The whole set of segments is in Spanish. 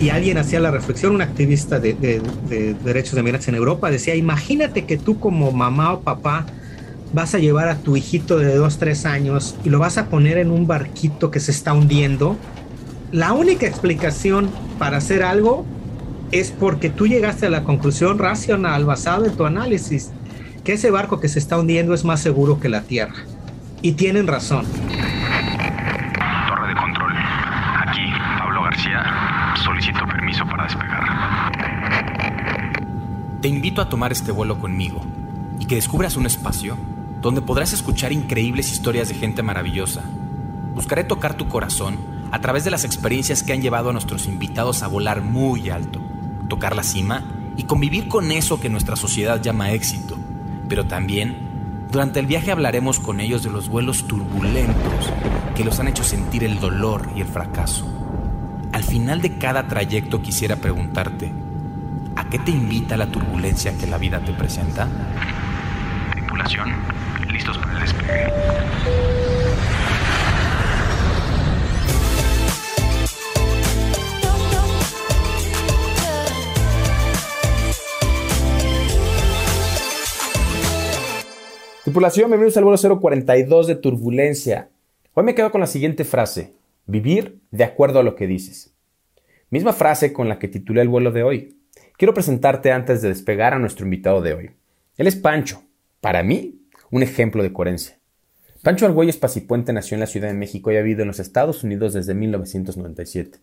y alguien hacía la reflexión, un activista de, derechos de migrantes en Europa, decía, imagínate que tú como mamá o papá vas a llevar a tu hijito de dos, tres años y lo vas a poner en un barquito que se está hundiendo. La única explicación para hacer algo es porque tú llegaste a la conclusión racional basada en tu análisis que ese barco que se está hundiendo es más seguro que la Tierra. Y tienen razón. Torre de control. Aquí, Pablo García. Solicito permiso para despegar. Te invito a tomar este vuelo conmigo y que descubras un espacio donde podrás escuchar increíbles historias de gente maravillosa. Buscaré tocar tu corazón a través de las experiencias que han llevado a nuestros invitados a volar muy alto, tocar la cima y convivir con eso que nuestra sociedad llama éxito. Pero también, durante el viaje hablaremos con ellos de los vuelos turbulentos que los han hecho sentir el dolor y el fracaso. Al final de cada trayecto quisiera preguntarte, ¿a qué te invita la turbulencia que la vida te presenta? Tripulación, listos para el despegue. Tripulación, bienvenidos al vuelo 042 de Turbulencia. Hoy me quedo con la siguiente frase, vivir de acuerdo a lo que dices. Misma frase con la que titulé el vuelo de hoy. Quiero presentarte antes de despegar a nuestro invitado de hoy. Él es Pancho, para mí, un ejemplo de coherencia. Pancho Argüelles Pacipuente nació en la Ciudad de México y ha vivido en los Estados Unidos desde 1997.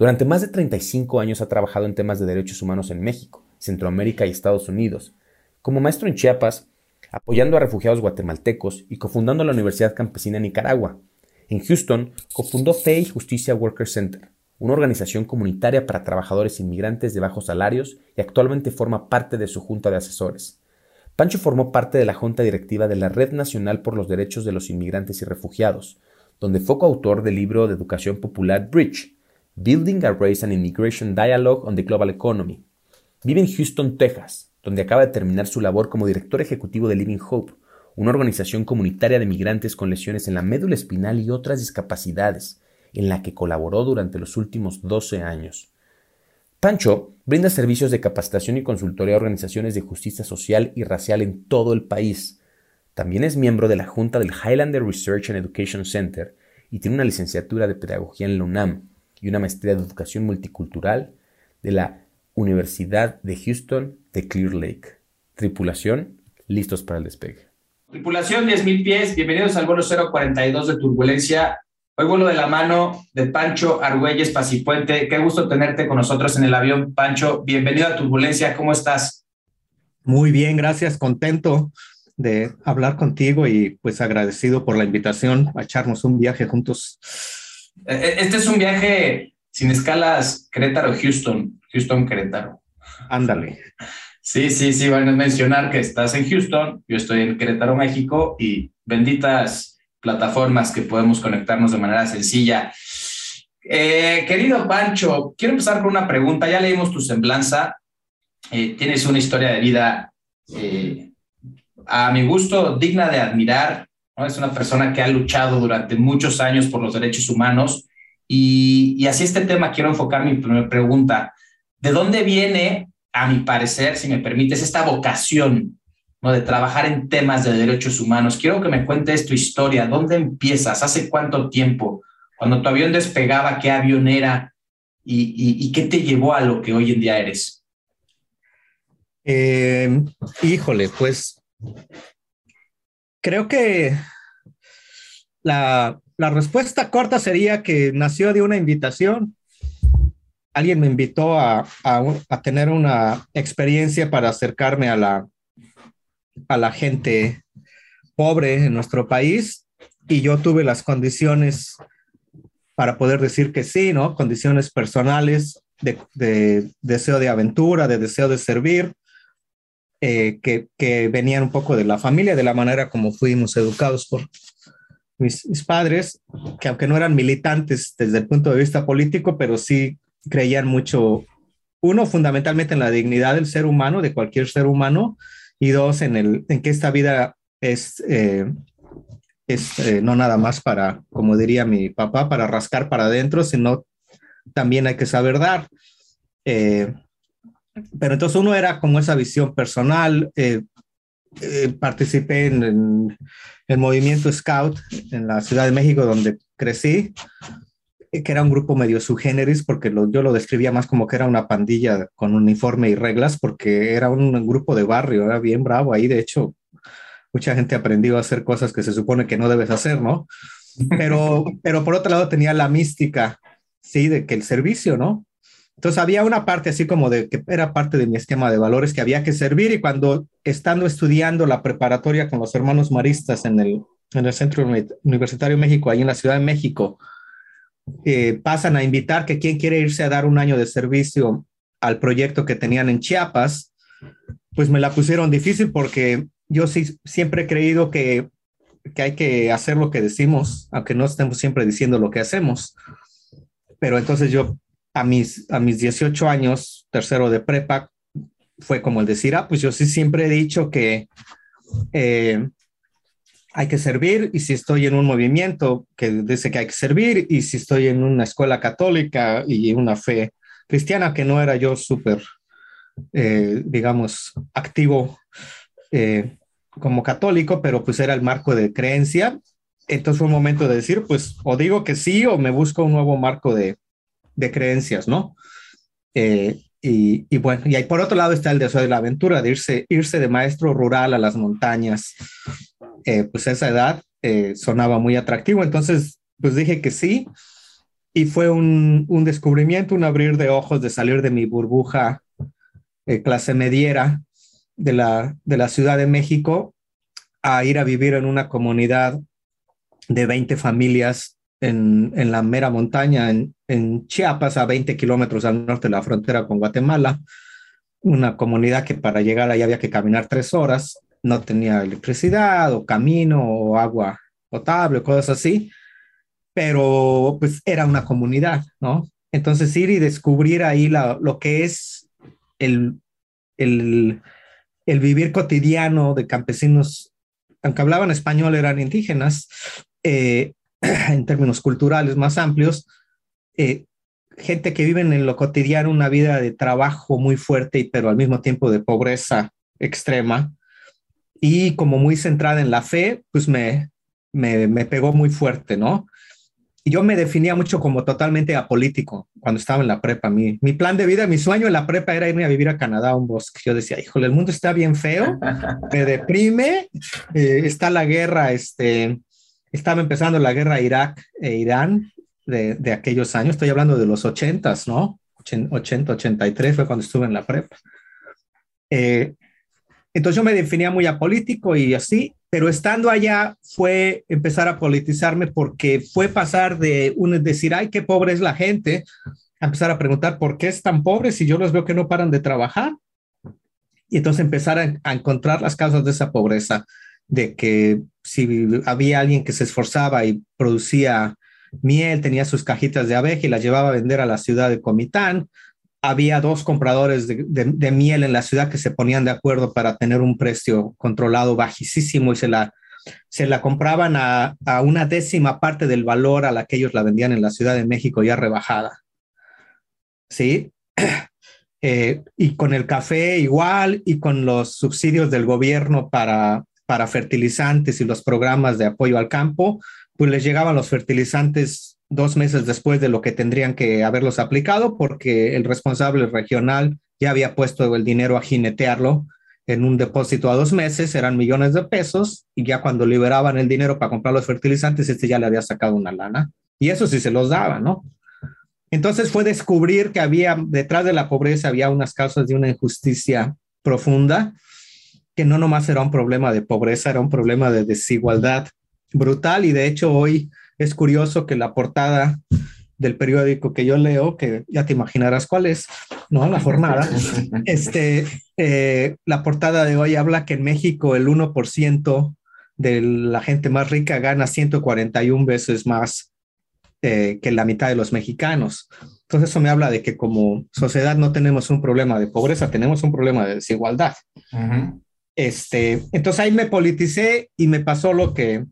Durante más de 35 años ha trabajado en temas de derechos humanos en México, Centroamérica y Estados Unidos. Como maestro en Chiapas, apoyando a refugiados guatemaltecos y cofundando la Universidad Campesina Nicaragua. En Houston, cofundó Fe y Justicia Worker Center, una organización comunitaria para trabajadores inmigrantes de bajos salarios y actualmente forma parte de su junta de asesores. Pancho formó parte de la junta directiva de la Red Nacional por los Derechos de los Inmigrantes y Refugiados, donde fue coautor del libro de educación popular Bridge, Building a Race and Immigration Dialogue on the Global Economy. Vive en Houston, Texas, donde acaba de terminar su labor como director ejecutivo de Living Hope, una organización comunitaria de migrantes con lesiones en la médula espinal y otras discapacidades, en la que colaboró durante los últimos 12 años. Pancho brinda servicios de capacitación y consultoría a organizaciones de justicia social y racial en todo el país. También es miembro de la Junta del Highlander Research and Education Center y tiene una licenciatura de Pedagogía en la UNAM y una maestría de Educación Multicultural de la Universidad de Houston de Clear Lake. Tripulación, listos para el despegue. Tripulación 10.000 pies, bienvenidos al vuelo 042 de Turbulencia. Hoy vuelo de la mano de Pancho Argüelles Pacipuente. Qué gusto tenerte con nosotros en el avión, Pancho. Bienvenido a Turbulencia, ¿cómo estás? Muy bien, gracias, contento de hablar contigo y pues agradecido por la invitación a echarnos un viaje juntos. E-, e-, este es un viaje sin escalas Querétaro-Houston. Houston, Querétaro. Ándale. Sí, sí, sí, van a mencionar que estás en Houston, yo estoy en Querétaro, México, y benditas plataformas que podemos conectarnos de manera sencilla. Eh, querido Pancho, quiero empezar con una pregunta. Ya leímos tu semblanza. Eh, tienes una historia de vida, eh, a mi gusto, digna de admirar. ¿no? Es una persona que ha luchado durante muchos años por los derechos humanos. Y, y así este tema quiero enfocar mi primera pregunta. ¿De dónde viene, a mi parecer, si me permites, esta vocación ¿no? de trabajar en temas de derechos humanos? Quiero que me cuentes tu historia. ¿Dónde empiezas? ¿Hace cuánto tiempo? Cuando tu avión despegaba, ¿qué avión era? ¿Y, qué te llevó a lo que hoy en día eres? Eh, híjole, pues creo que la, la respuesta corta sería que nació de una invitación alguien me invitó a, tener una experiencia para acercarme a la, a la gente pobre en nuestro país y yo tuve las condiciones para poder decir que sí, ¿no? Condiciones personales de, deseo de aventura, de deseo de servir, eh, que, que, venían un poco de la familia, de la manera como fuimos educados por mis, mis padres, que aunque no eran militantes desde el punto de vista político, pero sí creían mucho, uno, fundamentalmente en la dignidad del ser humano, de cualquier ser humano, y dos, en, el, en que esta vida es, eh, es eh, no nada más para, como diría mi papá, para rascar para adentro, sino también hay que saber dar. Eh, pero entonces uno era como esa visión personal. Eh, eh, participé en, el movimiento Scout en la Ciudad de México, donde crecí, que era un grupo medio subgéneris, porque yo lo describía más como que era una pandilla con uniforme y reglas, porque era un grupo de barrio, era bien bravo ahí. De hecho, mucha gente aprendió a hacer cosas que se supone que no debes hacer, ¿no? Pero, pero por otro lado tenía la mística, sí, de que el servicio, ¿no? Entonces había una parte así como de que era parte de mi esquema de valores que había que servir y cuando estando estudiando la preparatoria con los hermanos maristas en el, en el Centro Universitario México, ahí en la Ciudad de México, pasan a invitar que quien quiere irse a dar un año de servicio al proyecto que tenían en Chiapas, pues me la pusieron difícil porque yo sí siempre he creído que, que hay que hacer lo que decimos, aunque no estemos siempre diciendo lo que hacemos. Pero entonces yo a mis, a mis 18 años, tercero de prepa, fue como el decir, ah, pues yo sí siempre he dicho que eh, hay que servir y si estoy en un movimiento que dice que hay que servir y si estoy en una escuela católica y una fe cristiana que no era yo súper, eh, digamos, activo eh, como católico, pero pues era el marco de creencia. Entonces fue un momento de decir, pues o digo que sí o me busco un nuevo marco de, de creencias, ¿no? Eh, y, bueno, y por otro lado está el deseo de la aventura, de irse, irse de maestro rural a las montañas. Eh, pues esa edad eh, sonaba muy atractivo, entonces pues dije que sí. Y fue un, un descubrimiento, un abrir de ojos de salir de mi burbuja clase mediera de la, de la Ciudad de México a ir a vivir en una comunidad de 20 familias en, en la mera montaña, en, Chiapas, a 20 kilómetros al norte de la frontera con Guatemala, una comunidad que para llegar ahí había que caminar tres horas, no tenía electricidad o camino o agua potable, cosas así, pero pues era una comunidad, ¿no? Entonces ir y descubrir ahí la, lo que es el, el, el vivir cotidiano de campesinos, aunque hablaban español, eran indígenas, eh, en términos culturales más amplios, eh, gente que vive en lo cotidiano una vida de trabajo muy fuerte, pero al mismo tiempo de pobreza extrema, y como muy centrada en la fe, pues me, me, me pegó muy fuerte, ¿no? Yo me definía mucho como totalmente apolítico cuando estaba en la prepa. Mi, mi plan de vida, mi sueño en la prepa era irme a vivir a Canadá, a un bosque. Yo decía, híjole, el mundo está bien feo, me deprime, eh, está la guerra, este, estaba empezando la guerra Irak e Irán de, de aquellos años, estoy hablando de los 80, ¿no? 80, 83 fue cuando estuve en la prepa. Eh, entonces yo me definía muy apolítico y así, pero estando allá fue empezar a politizarme porque fue pasar de un decir, ay, qué pobre es la gente, a empezar a preguntar por qué es tan pobre si yo los veo que no paran de trabajar. Y entonces empezar a, a encontrar las causas de esa pobreza de que si había alguien que se esforzaba y producía miel, tenía sus cajitas de abeja y las llevaba a vender a la ciudad de Comitán, había dos compradores de, miel en la ciudad que se ponían de acuerdo para tener un precio controlado bajísimo y se la, se la compraban a, una décima parte del valor a la que ellos la vendían en la Ciudad de México ya rebajada. ¿Sí? Eh, y con el café igual y con los subsidios del gobierno para para fertilizantes y los programas de apoyo al campo, pues les llegaban los fertilizantes dos meses después de lo que tendrían que haberlos aplicado porque el responsable regional ya había puesto el dinero a jinetearlo en un depósito a dos meses, eran millones de pesos, y ya cuando liberaban el dinero para comprar los fertilizantes, este ya le había sacado una lana. Y eso sí se los daba, ¿no? Entonces fue descubrir que había, detrás de la pobreza, había unas causas de una injusticia profunda que no nomás era un problema de pobreza, era un problema de desigualdad brutal y de hecho hoy es curioso que la portada del periódico que yo leo, que ya te imaginarás cuál es, ¿no? La jornada, este, eh, la portada de hoy habla que en México el 1% de la gente más rica gana 141 veces más eh, que la mitad de los mexicanos. Entonces eso me habla de que como sociedad no tenemos un problema de pobreza, tenemos un problema de desigualdad. Este, entonces ahí me politicé y me pasó lo que,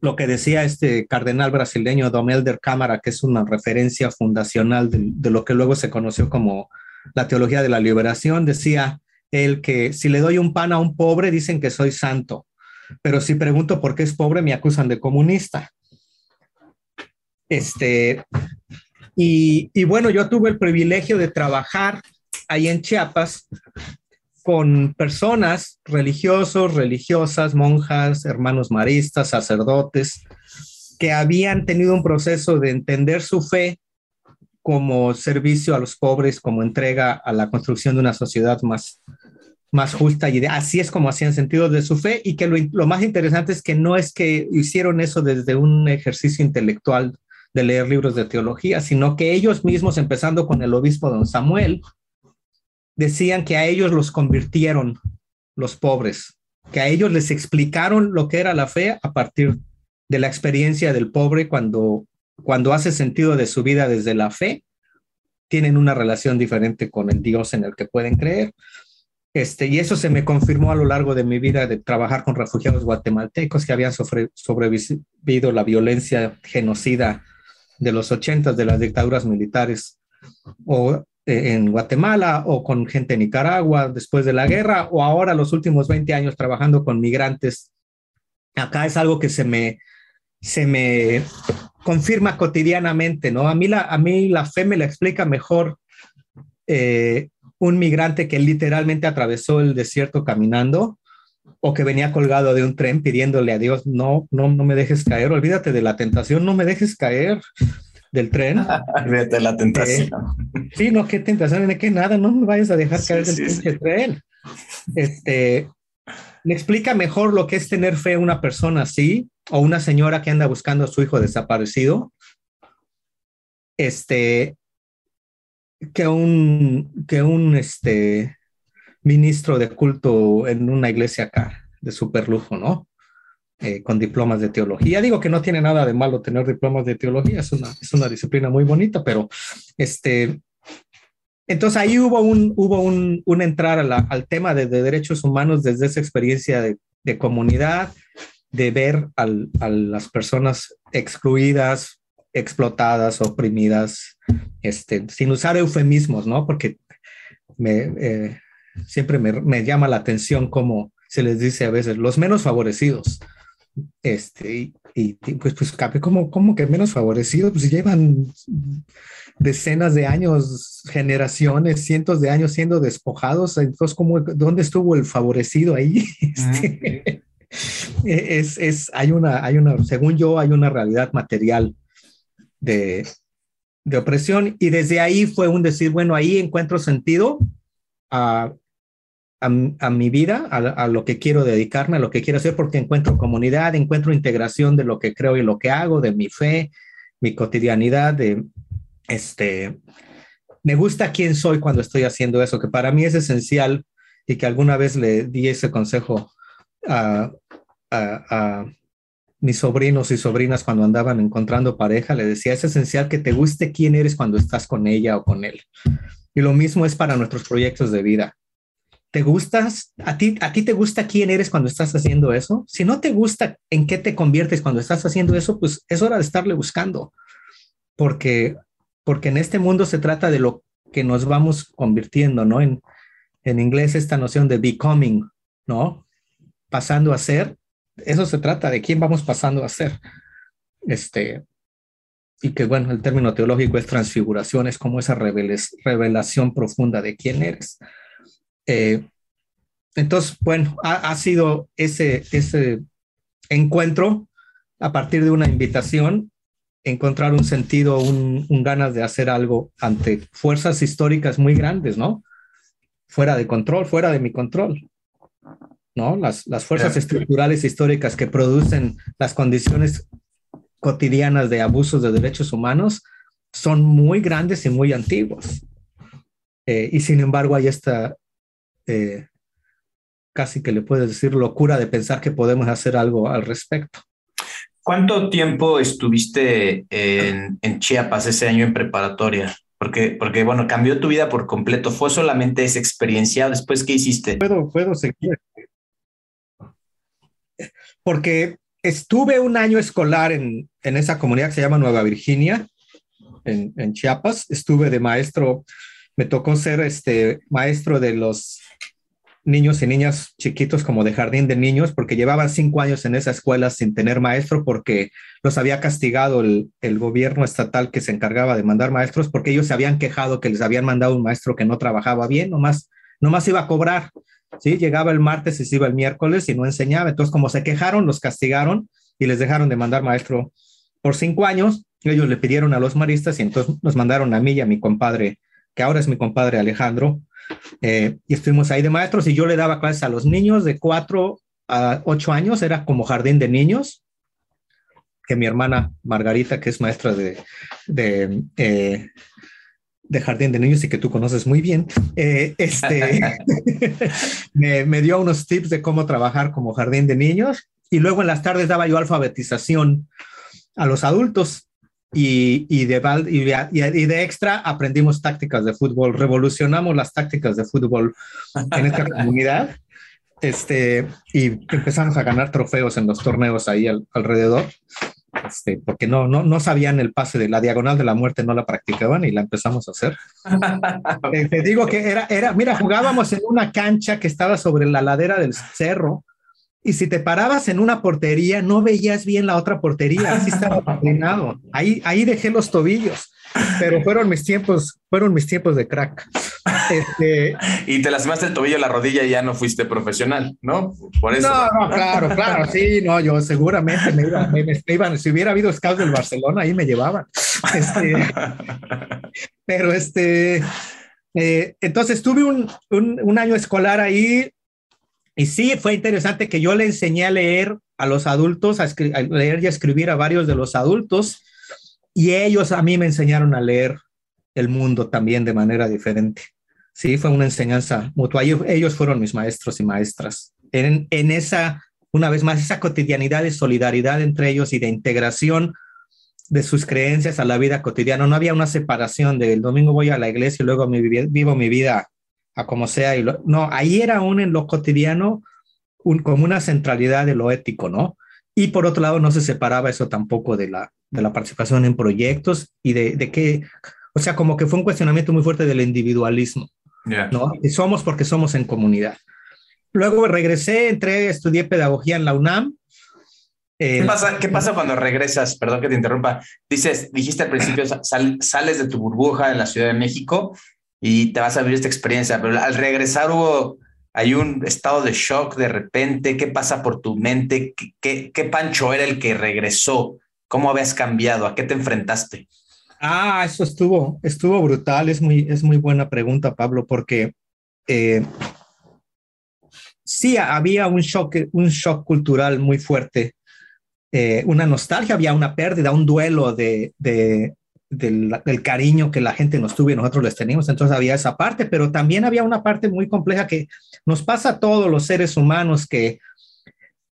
lo que decía este cardenal brasileño Dom Elder Cámara, que es una referencia fundacional de, de, lo que luego se conoció como la teología de la liberación, decía él que si le doy un pan a un pobre, dicen que soy santo, pero si pregunto por qué es pobre, me acusan de comunista. Este, y, y bueno, yo tuve el privilegio de trabajar ahí en Chiapas con personas religiosos, religiosas, monjas, hermanos maristas, sacerdotes, que habían tenido un proceso de entender su fe como servicio a los pobres, como entrega a la construcción de una sociedad más, más justa y de, así es como hacían sentido de su fe y que lo, lo, más interesante es que no es que hicieron eso desde un ejercicio intelectual de leer libros de teología, sino que ellos mismos, empezando con el obispo don Samuel, decían que a ellos los convirtieron los pobres, que a ellos les explicaron lo que era la fe a partir de la experiencia del pobre cuando, cuando hace sentido de su vida desde la fe, tienen una relación diferente con el Dios en el que pueden creer. Este, y eso se me confirmó a lo largo de mi vida de trabajar con refugiados guatemaltecos que habían sobre, sobrevivido la violencia genocida de los ochentas de las dictaduras militares o en Guatemala o con gente en Nicaragua después de la guerra o ahora los últimos 20 años trabajando con migrantes. Acá es algo que se me, se me confirma cotidianamente, ¿no? A mí la, a mí la fe me la explica mejor eh, un migrante que literalmente atravesó el desierto caminando o que venía colgado de un tren pidiéndole a Dios, no, no, no me dejes caer, olvídate de la tentación, no me dejes caer del tren. de la tentación. Eh, sí, no, qué tentación, de que nada, no me vayas a dejar caer del sí, tren. Este, me explica mejor lo que es tener fe una persona así, o una señora que anda buscando a su hijo desaparecido, este, que un, que un este, ministro de culto en una iglesia acá, de super lujo, ¿no? Eh, con diplomas de teología. Digo que no tiene nada de malo tener diplomas de teología, es una, es una disciplina muy bonita, pero este, entonces ahí hubo un, hubo un, un entrar al tema de, de, derechos humanos desde esa experiencia de, de comunidad, de ver al, a las personas excluidas, explotadas, oprimidas, este, sin usar eufemismos, ¿no? Porque me, eh, siempre me, me, llama la atención cómo se les dice a veces los menos favorecidos. Este, y, y pues, pues como, como que menos favorecidos, pues llevan decenas de años, generaciones, cientos de años siendo despojados. Entonces, ¿cómo, ¿dónde estuvo el favorecido ahí? Este, es, es, hay una, hay una, según yo, hay una realidad material de, de opresión y desde ahí fue un decir, bueno, ahí encuentro sentido a, a, mi vida, a, lo que quiero dedicarme, a lo que quiero hacer, porque encuentro comunidad, encuentro integración de lo que creo y lo que hago, de mi fe, mi cotidianidad, de este, me gusta quién soy cuando estoy haciendo eso, que para mí es esencial y que alguna vez le di ese consejo a, a, a mis sobrinos y sobrinas cuando andaban encontrando pareja, le decía, es esencial que te guste quién eres cuando estás con ella o con él. Y lo mismo es para nuestros proyectos de vida. ¿Te gustas? ¿A ti, ¿A ti te gusta quién eres cuando estás haciendo eso? Si no te gusta en qué te conviertes cuando estás haciendo eso, pues es hora de estarle buscando. Porque, porque en este mundo se trata de lo que nos vamos convirtiendo, ¿no? En, en inglés esta noción de becoming, ¿no? Pasando a ser, eso se trata de quién vamos pasando a ser. Este, y que bueno, el término teológico es transfiguración, es como esa revelación profunda de quién eres. Eh, entonces, bueno, ha, ha, sido ese, ese encuentro a partir de una invitación, encontrar un sentido, un, un, ganas de hacer algo ante fuerzas históricas muy grandes, ¿no? Fuera de control, fuera de mi control, ¿no? Las, las fuerzas estructurales históricas que producen las condiciones cotidianas de abusos de derechos humanos son muy grandes y muy antiguos. Eh, y sin embargo, hay esta eh, casi que le puedes decir locura de pensar que podemos hacer algo al respecto. ¿Cuánto tiempo estuviste en, en Chiapas ese año en preparatoria? Porque, porque, bueno, cambió tu vida por completo. ¿Fue solamente esa experiencia? ¿Después qué hiciste? Puedo, puedo seguir. Porque estuve un año escolar en, en, esa comunidad que se llama Nueva Virginia, en, en, Chiapas. Estuve de maestro, me tocó ser este maestro de los niños y niñas chiquitos como de jardín de niños, porque llevaban cinco años en esa escuela sin tener maestro, porque los había castigado el, el, gobierno estatal que se encargaba de mandar maestros, porque ellos se habían quejado que les habían mandado un maestro que no trabajaba bien, nomás, nomás iba a cobrar. ¿sí? Llegaba el martes y se iba el miércoles y no enseñaba. Entonces, como se quejaron, los castigaron y les dejaron de mandar maestro por cinco años. Ellos le pidieron a los maristas y entonces nos mandaron a mí y a mi compadre, que ahora es mi compadre Alejandro, eh, y estuvimos ahí de maestros y yo le daba clases a los niños de cuatro a ocho años, era como jardín de niños, que mi hermana Margarita, que es maestra de, de, eh, de jardín de niños y que tú conoces muy bien, eh, este, me, me, dio unos tips de cómo trabajar como jardín de niños y luego en las tardes daba yo alfabetización a los adultos y, y, de, y, de, extra aprendimos tácticas de fútbol, revolucionamos las tácticas de fútbol en esta comunidad este, y empezamos a ganar trofeos en los torneos ahí al, alrededor. Este, porque no, no, no sabían el pase de la diagonal de la muerte, no la practicaban y la empezamos a hacer. te, te, digo que era, era, mira, jugábamos en una cancha que estaba sobre la ladera del cerro y si te parabas en una portería, no veías bien la otra portería, así estaba patinado. Ahí, ahí dejé los tobillos, pero fueron mis tiempos, fueron mis tiempos de crack. Este... y te lastimaste el tobillo, la rodilla y ya no fuiste profesional, ¿no? Por eso. No, no, claro, claro, sí, no, yo seguramente me, iba, me, me iban, si hubiera habido scouts del Barcelona, ahí me llevaban. Este, pero este, eh, entonces tuve un, un, un año escolar ahí y sí, fue interesante que yo le enseñé a leer a los adultos, a, leer y a escribir a varios de los adultos, y ellos a mí me enseñaron a leer el mundo también de manera diferente. Sí, fue una enseñanza mutua. Ellos fueron mis maestros y maestras. En, esa, una vez más, esa cotidianidad de solidaridad entre ellos y de integración de sus creencias a la vida cotidiana. No había una separación de el domingo voy a la iglesia y luego vivo mi vida a como sea. Y lo, no, ahí era aún en lo cotidiano un, como una centralidad de lo ético, ¿no? Y por otro lado, no se separaba eso tampoco de la, de la participación en proyectos y de, de que, o sea, como que fue un cuestionamiento muy fuerte del individualismo, yeah. ¿no? Y somos porque somos en comunidad. Luego regresé, entré, estudié pedagogía en la UNAM. Eh, ¿Qué, pasa, ¿Qué pasa cuando regresas? Perdón que te interrumpa. Dices, dijiste al principio, sal, sales de tu burbuja en la Ciudad de México y te vas a vivir esta experiencia, pero al regresar hubo, hay un estado de shock de repente, ¿qué pasa por tu mente? ¿Qué, qué, Pancho era el que regresó? ¿Cómo habías cambiado? ¿A qué te enfrentaste? Ah, eso estuvo, estuvo brutal, es muy, es muy buena pregunta, Pablo, porque eh, sí había un shock, un shock cultural muy fuerte, eh, una nostalgia, había una pérdida, un duelo de, de, del, cariño que la gente nos tuvo y nosotros les teníamos. Entonces había esa parte, pero también había una parte muy compleja que nos pasa a todos los seres humanos que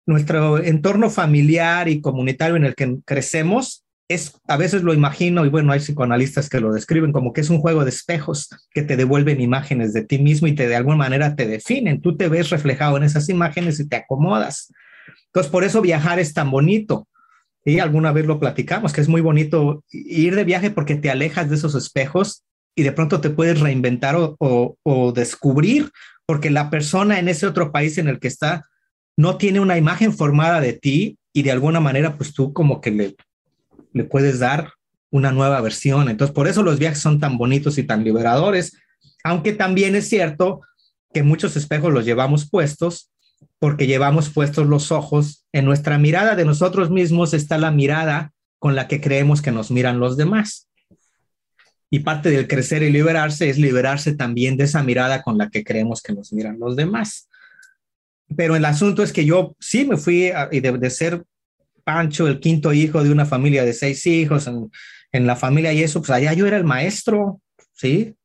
nuestro entorno familiar y comunitario en el que crecemos es, a veces lo imagino, y bueno, hay psicoanalistas que lo describen como que es un juego de espejos que te devuelven imágenes de ti mismo y te de alguna manera te definen. Tú te ves reflejado en esas imágenes y te acomodas. Entonces, por eso viajar es tan bonito y alguna vez lo platicamos, que es muy bonito ir de viaje porque te alejas de esos espejos y de pronto te puedes reinventar o, o, descubrir, porque la persona en ese otro país en el que está no tiene una imagen formada de ti y de alguna manera pues tú como que le, le puedes dar una nueva versión. Entonces por eso los viajes son tan bonitos y tan liberadores, aunque también es cierto que muchos espejos los llevamos puestos porque llevamos puestos los ojos en nuestra mirada de nosotros mismos está la mirada con la que creemos que nos miran los demás. Y parte del crecer y liberarse es liberarse también de esa mirada con la que creemos que nos miran los demás. Pero el asunto es que yo sí me fui de, de, ser Pancho, el quinto hijo de una familia de seis hijos, en, en la familia y eso, pues allá yo era el maestro, ¿sí?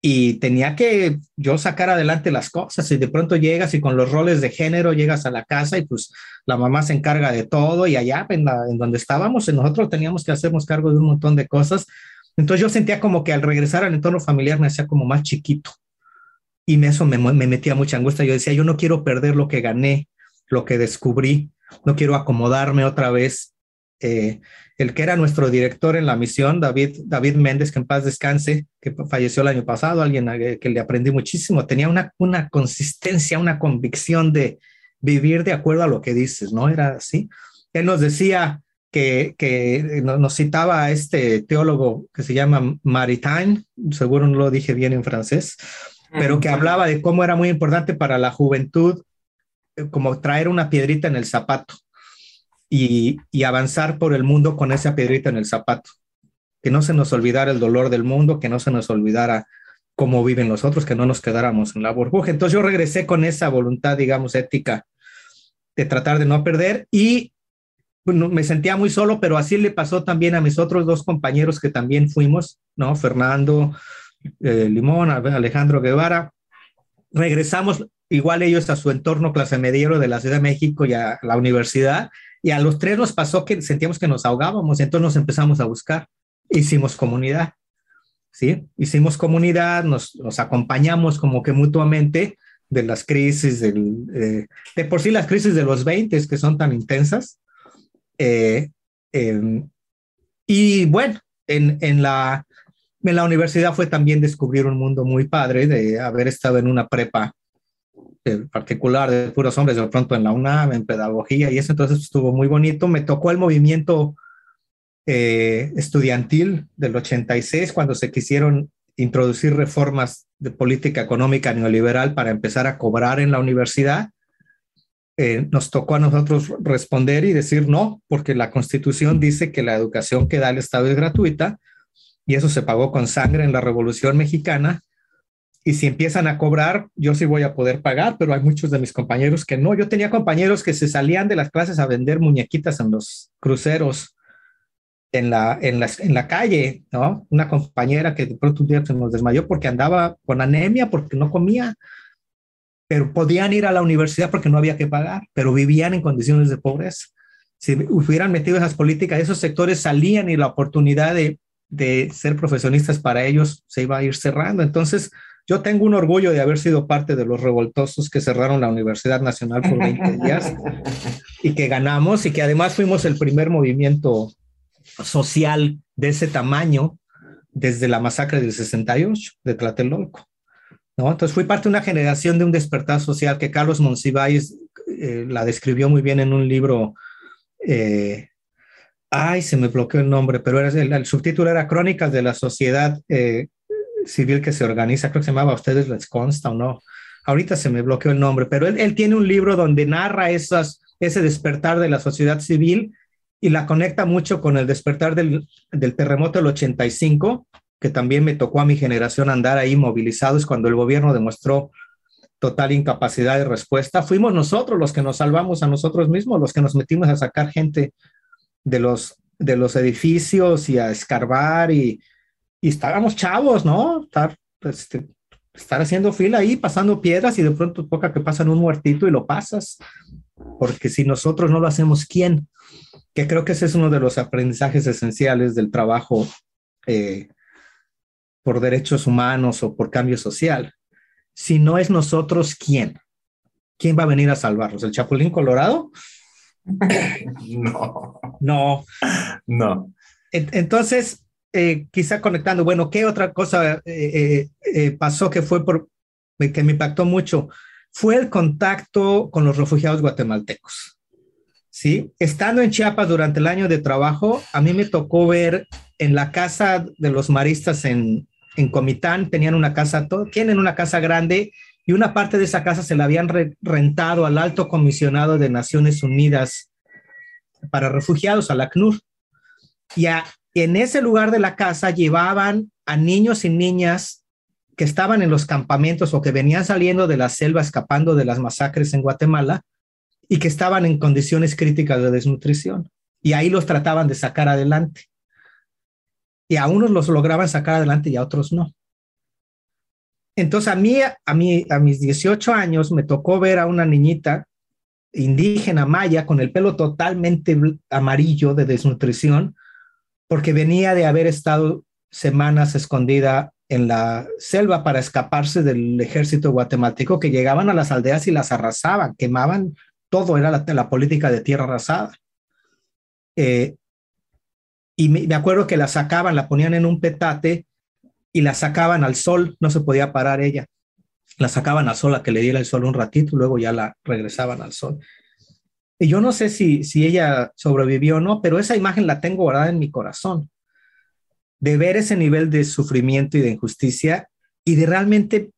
Y tenía que yo sacar adelante las cosas y de pronto llegas y con los roles de género llegas a la casa y pues la mamá se encarga de todo y allá en, la, en donde estábamos nosotros teníamos que hacernos cargo de un montón de cosas. Entonces yo sentía como que al regresar al entorno familiar me hacía como más chiquito y eso me, me metía mucha angustia. Yo decía, yo no quiero perder lo que gané, lo que descubrí, no quiero acomodarme otra vez. Eh, el que era nuestro director en la misión, David, David Méndez, que en paz descanse, que falleció el año pasado, alguien que le aprendí muchísimo, tenía una, una consistencia, una convicción de vivir de acuerdo a lo que dices, ¿no? Era así. Él nos decía que, que nos citaba a este teólogo que se llama Maritain, seguro no lo dije bien en francés, pero que hablaba de cómo era muy importante para la juventud eh, como traer una piedrita en el zapato y, avanzar por el mundo con esa piedrita en el zapato. Que no se nos olvidara el dolor del mundo, que no se nos olvidara cómo viven los otros, que no nos quedáramos en la burbuja. Entonces yo regresé con esa voluntad, digamos, ética de tratar de no perder y me sentía muy solo, pero así le pasó también a mis otros dos compañeros que también fuimos, ¿no? Fernando eh, Limón, Alejandro Guevara. Regresamos igual ellos a su entorno clase mediero de la Ciudad de México y a la universidad y a los tres nos pasó que sentíamos que nos ahogábamos, entonces nos empezamos a buscar. Hicimos comunidad, ¿sí? Hicimos comunidad, nos, acompañamos como que mutuamente de las crisis, del, eh, de por sí las crisis de los 20 que son tan intensas. Eh, em, y bueno, en la universidad fue también descubrir un mundo muy padre de haber estado en una prepa particular de puros hombres, de pronto en la UNAM, en pedagogía, y eso entonces estuvo muy bonito. Me tocó el movimiento eh, estudiantil del 86, cuando se quisieron introducir reformas de política económica neoliberal para empezar a cobrar en la universidad. Eh, nos tocó a nosotros responder y decir no, porque la constitución dice que la educación que da el Estado es gratuita y eso se pagó con sangre en la Revolución Mexicana y si empiezan a cobrar, yo sí voy a poder pagar, pero hay muchos de mis compañeros que no. Yo tenía compañeros que se salían de las clases a vender muñequitas en los cruceros en la, en la, en la calle, ¿no? Una compañera que de pronto un día se nos desmayó porque andaba con anemia, porque no comía, pero podían ir a la universidad porque no había que pagar, pero vivían en condiciones de pobreza. Si hubieran metido esas políticas, esos sectores salían y la oportunidad de, de ser profesionistas para ellos se iba a ir cerrando. Entonces, yo tengo un orgullo de haber sido parte de los revoltosos que cerraron la Universidad Nacional por 20 días y que ganamos y que además fuimos el primer movimiento social de ese tamaño desde la masacre del 68 de Tlatelolco. ¿no? Entonces fui parte de una generación de un despertar social que Carlos Monsiváis eh, la describió muy bien en un libro. Eh, ay, se me bloqueó el nombre, pero era, el, subtítulo era Crónicas de la Sociedad eh, civil que se organiza, creo que se llamaba ustedes les consta o no. Ahorita se me bloqueó el nombre, pero él, tiene un libro donde narra esas, ese despertar de la sociedad civil y la conecta mucho con el despertar del, del terremoto del 85, que también me tocó a mi generación andar ahí movilizados cuando el gobierno demostró total incapacidad de respuesta. Fuimos nosotros los que nos salvamos a nosotros mismos, los que nos metimos a sacar gente de los, de los edificios y a escarbar y y estábamos chavos, ¿no? Estar, este, estar haciendo fila ahí, pasando piedras y de pronto toca que pasan un muertito y lo pasas. Porque si nosotros no lo hacemos, ¿quién? Que creo que ese es uno de los aprendizajes esenciales del trabajo eh, por derechos humanos o por cambio social. Si no es nosotros, ¿quién? ¿Quién va a venir a salvarnos? ¿El Chapulín Colorado? No. No. No. Entonces, eh, quizá conectando, bueno, ¿qué otra cosa eh, eh, pasó que fue por, que me impactó mucho? Fue el contacto con los refugiados guatemaltecos. ¿sí? Estando en Chiapas durante el año de trabajo, a mí me tocó ver en la casa de los maristas en, en Comitán, tenían una casa, tienen una casa grande y una parte de esa casa se la habían rentado al alto comisionado de Naciones Unidas para refugiados, al ACNUR. Y a, en ese lugar de la casa llevaban a niños y niñas que estaban en los campamentos o que venían saliendo de la selva escapando de las masacres en Guatemala y que estaban en condiciones críticas de desnutrición. Y ahí los trataban de sacar adelante. Y a unos los lograban sacar adelante y a otros no. Entonces a mí, a mí, a mis 18 años me tocó ver a una niñita indígena maya con el pelo totalmente amarillo de desnutrición, porque venía de haber estado semanas escondida en la selva para escaparse del ejército guatemalteco que llegaban a las aldeas y las arrasaban, quemaban todo era la, política de tierra arrasada. Eh, y me, acuerdo que la sacaban, la ponían en un petate y la sacaban al sol, no se podía parar ella. La sacaban al sol a que le diera el sol un ratito, luego ya la regresaban al sol. Y yo no sé si, si ella sobrevivió o no, pero esa imagen la tengo guardada en mi corazón, de ver ese nivel de sufrimiento y de injusticia y de realmente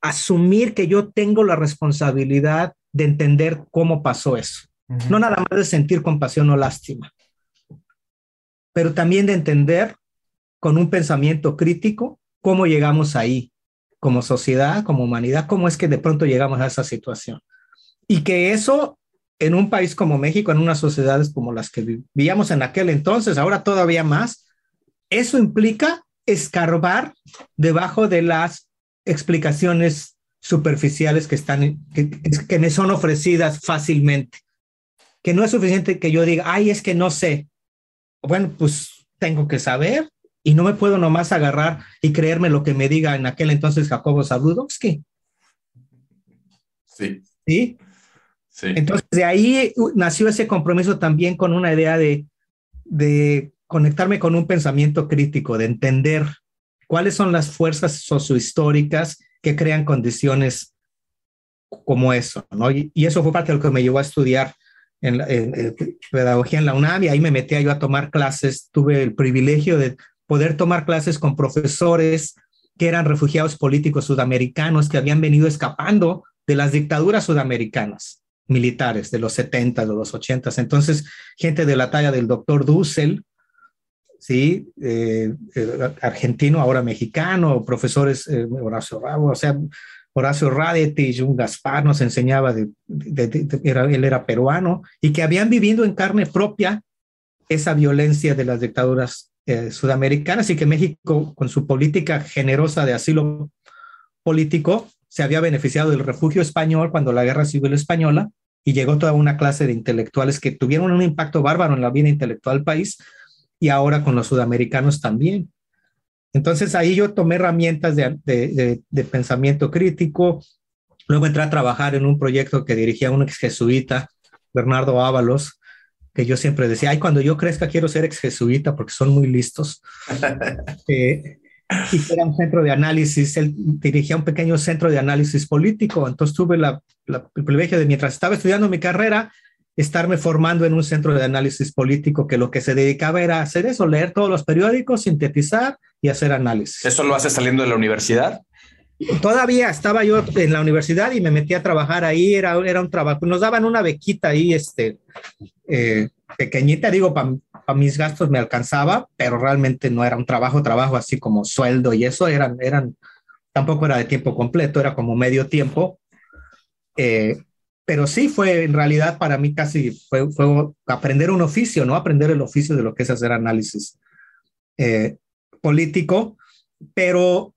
asumir que yo tengo la responsabilidad de entender cómo pasó eso. No nada más de sentir compasión o lástima, pero también de entender con un pensamiento crítico cómo llegamos ahí, como sociedad, como humanidad, cómo es que de pronto llegamos a esa situación. Y que eso en un país como México, en unas sociedades como las que vivíamos en aquel entonces, ahora todavía más, eso implica escarbar debajo de las explicaciones superficiales que están, que, me son ofrecidas fácilmente. Que no es suficiente que yo diga, ay, es que no sé. Bueno, pues tengo que saber y no me puedo nomás agarrar y creerme lo que me diga en aquel entonces Jacobo Zabludowski. Sí. ¿Sí? Entonces, de ahí nació ese compromiso también con una idea de, de conectarme con un pensamiento crítico, de entender cuáles son las fuerzas sociohistóricas que crean condiciones como eso, ¿no? Y, eso fue parte de lo que me llevó a estudiar en, pedagogía en la UNAM y ahí me metí yo a tomar clases. Tuve el privilegio de poder tomar clases con profesores que eran refugiados políticos sudamericanos que habían venido escapando de las dictaduras sudamericanas militares de los 70, de los 80. Entonces, gente de la talla del doctor Dussel, ¿sí? Eh, eh, argentino, ahora mexicano, profesores eh, Horacio Rabo, o sea, Horacio Radete y un Gaspar nos enseñaba, de, él era peruano, y que habían vivido en carne propia esa violencia de las dictaduras sudamericanas y que México, con su política generosa de asilo político, se había beneficiado del refugio español cuando la guerra civil española y llegó toda una clase de intelectuales que tuvieron un impacto bárbaro en la vida intelectual del país, y ahora con los sudamericanos también. Entonces ahí yo tomé herramientas de, pensamiento crítico, luego entré a trabajar en un proyecto que dirigía un ex jesuita, Bernardo Ábalos, que yo siempre decía, ay, cuando yo crezca quiero ser ex jesuita porque son muy listos. eh, y era un centro de análisis, él dirigía un pequeño centro de análisis político, entonces tuve la, el privilegio de mientras estaba estudiando mi carrera, estarme formando en un centro de análisis político que lo que se dedicaba era hacer eso, leer todos los periódicos, sintetizar y hacer análisis. ¿Eso lo haces saliendo de la universidad? Todavía estaba yo en la universidad y me metí a trabajar ahí, era, era un trabajo, nos daban una bequita ahí, este, eh, pequeñita, digo, para mis gastos me alcanzaba, pero realmente no era un trabajo, trabajo así como sueldo y eso, eran, eran, tampoco era de tiempo completo, era como medio tiempo. Eh, pero sí fue en realidad para mí casi fue, fue, aprender un oficio, ¿no? Aprender el oficio de lo que es hacer análisis eh, político, pero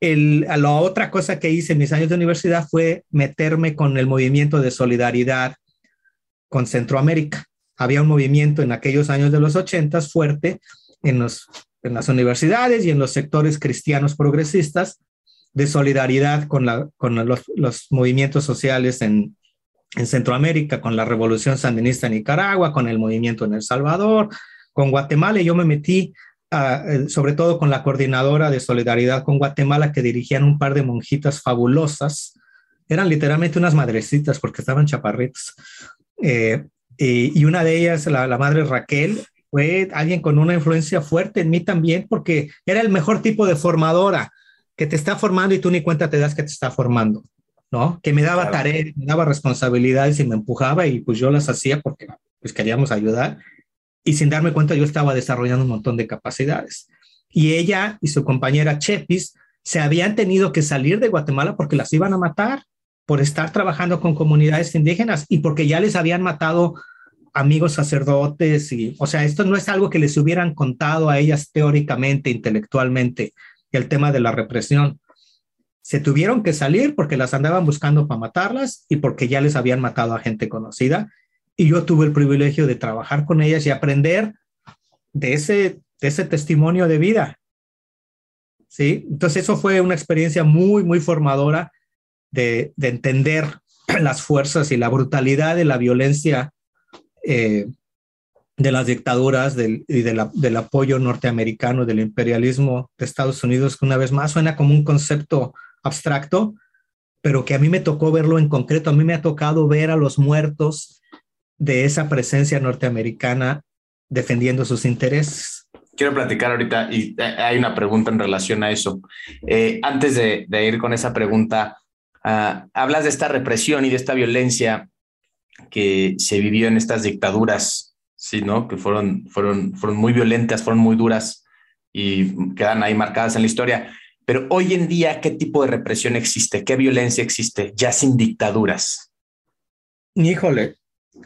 el, la otra cosa que hice en mis años de universidad fue meterme con el movimiento de solidaridad con Centroamérica. Había un movimiento en aquellos años de los ochentas fuerte en, los, en las universidades y en los sectores cristianos progresistas de solidaridad con, la, con los, los movimientos sociales en, en Centroamérica, con la revolución sandinista en Nicaragua, con el movimiento en El Salvador, con Guatemala. Y yo me metí eh, sobre todo con la coordinadora de solidaridad con Guatemala, que dirigían un par de monjitas fabulosas. Eran literalmente unas madrecitas porque estaban chaparritos. Eh, y, una de ellas, la, la madre Raquel, fue alguien con una influencia fuerte en mí también porque era el mejor tipo de formadora que te está formando y tú ni cuenta te das que te está formando. ¿no? Que me daba tareas, me daba responsabilidades y me empujaba y pues yo las hacía porque pues queríamos ayudar y sin darme cuenta yo estaba desarrollando un montón de capacidades. Y ella y su compañera Chepis se habían tenido que salir de Guatemala porque las iban a matar por estar trabajando con comunidades indígenas y porque ya les habían matado amigos sacerdotes y, o sea, esto no es algo que les hubieran contado a ellas teóricamente, intelectualmente, el tema de la represión se tuvieron que salir porque las andaban buscando para matarlas y porque ya les habían matado a gente conocida. Y yo tuve el privilegio de trabajar con ellas y aprender de ese, de ese testimonio de vida. ¿Sí? Entonces eso fue una experiencia muy, muy formadora de, de entender las fuerzas y la brutalidad de la violencia eh, de las dictaduras y del apoyo norteamericano, del imperialismo de Estados Unidos, que una vez más suena como un concepto abstracto, pero que a mí me tocó verlo en concreto. A mí me ha tocado ver a los muertos de esa presencia norteamericana defendiendo sus intereses. Quiero platicar ahorita y eh, hay una pregunta en relación a eso. Eh, antes de, ir con esa pregunta, ah, hablas de esta represión y de esta violencia que se vivió en estas dictaduras, ¿sí, no? Que fueron, fueron, fueron muy violentas, fueron muy duras y quedan ahí marcadas en la historia. Pero hoy en día, ¿qué tipo de represión existe? ¿Qué violencia existe ya sin dictaduras? Híjole,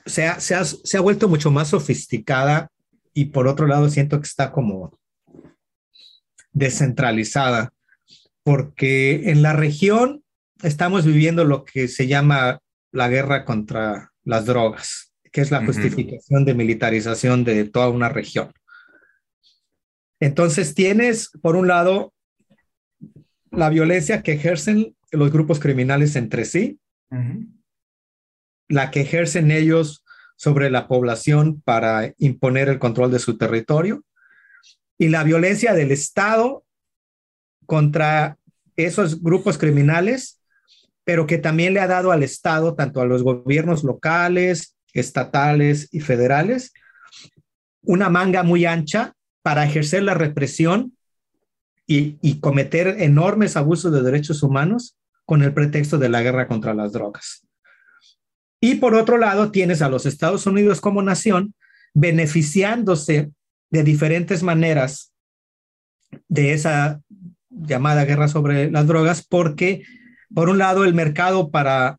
se ha, se ha, vuelto mucho más sofisticada y por otro lado siento que está como descentralizada, porque en la región estamos viviendo lo que se llama la guerra contra las drogas, que es la justificación de militarización de toda una región. Entonces tienes, por un lado, la violencia que ejercen los grupos criminales entre sí, la que ejercen ellos sobre la población para imponer el control de su territorio y la violencia del Estado contra esos grupos criminales, pero que también le ha dado al Estado, tanto a los gobiernos locales, estatales y federales, una manga muy ancha para ejercer la represión y, cometer enormes abusos de derechos humanos con el pretexto de la guerra contra las drogas. Y por otro lado, tienes a los Estados Unidos como nación beneficiándose de diferentes maneras de esa llamada guerra sobre las drogas, porque por un lado el mercado para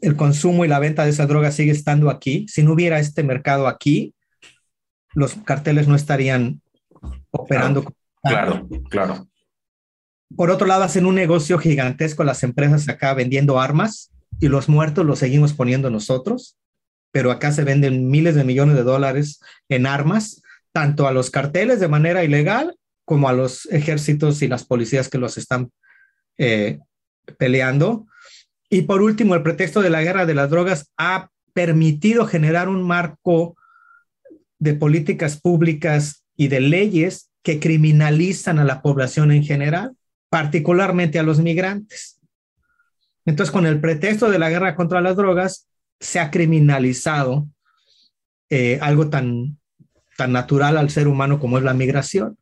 el consumo y la venta de esas drogas sigue estando aquí. Si no hubiera este mercado aquí, los carteles no estarían operando. Claro, claro, claro. Por otro lado, hacen un negocio gigantesco las empresas acá vendiendo armas y los muertos los seguimos poniendo nosotros, pero acá se venden miles de millones de dólares en armas, tanto a los carteles de manera ilegal como a los ejércitos y las policías que los están eh, peleando. Y por último, el pretexto de la guerra de las drogas ha permitido generar un marco de políticas públicas y de leyes que criminalizan a la población en general, particularmente a los migrantes. Entonces, con el pretexto de la guerra contra las drogas, se ha criminalizado eh, algo tan, tan natural al ser humano como es la migración.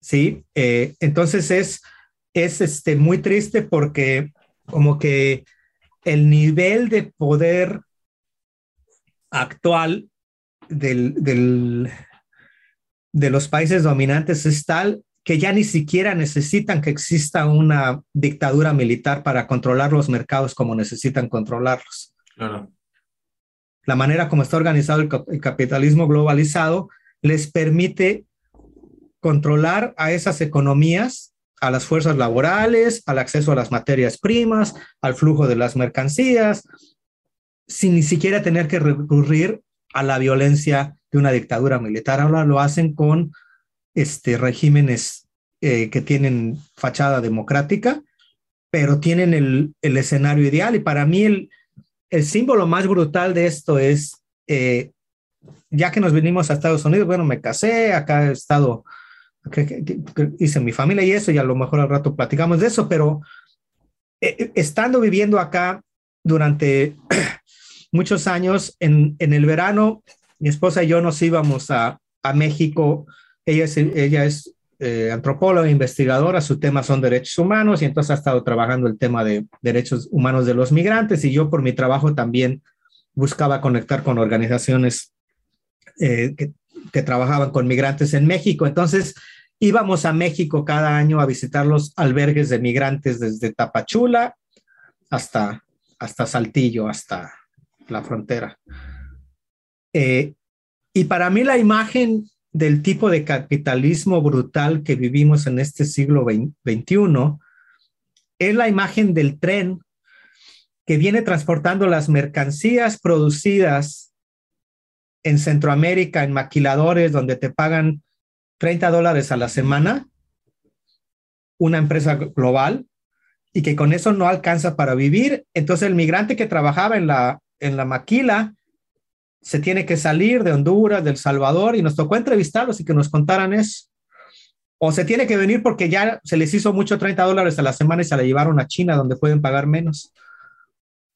Sí, eh, entonces es, es este, muy triste porque como que el nivel de poder actual del, del, de los países dominantes es tal que ya ni siquiera necesitan que exista una dictadura militar para controlar los mercados como necesitan controlarlos. La manera como está organizado el, capitalismo globalizado les permite controlar a esas economías, a las fuerzas laborales, al acceso a las materias primas, al flujo de las mercancías, sin ni siquiera tener que recurrir a la violencia de una dictadura militar. Ahora lo hacen con este, regímenes eh, que tienen fachada democrática, pero tienen el, escenario ideal. Y para mí el, símbolo más brutal de esto es, eh, ya que nos vinimos a Estados Unidos, bueno, me casé, acá he estado, hice mi familia y eso, y a lo mejor al rato platicamos de eso, pero eh, estando viviendo acá durante muchos años, en, en el verano, mi esposa y yo nos íbamos a, a México ella es, ella es eh, antropóloga, investigadora, su tema son derechos humanos y entonces ha estado trabajando el tema de derechos humanos de los migrantes y yo por mi trabajo también buscaba conectar con organizaciones eh, que, trabajaban con migrantes en México. Entonces íbamos a México cada año a visitar los albergues de migrantes desde Tapachula hasta, hasta Saltillo, hasta la frontera. Eh, y para mí la imagen del tipo de capitalismo brutal que vivimos en este siglo XXI es la imagen del tren que viene transportando las mercancías producidas en Centroamérica, en maquiladores, donde te pagan 30 dólares a la semana, una empresa global, y que con eso no alcanza para vivir. Entonces el migrante que trabajaba en la, en la maquila se tiene que salir de Honduras, del Salvador, y nos tocó entrevistarlos y que nos contaran eso. O se tiene que venir porque ya se les hizo mucho 30 dólares a la semana y se la llevaron a China, donde pueden pagar menos.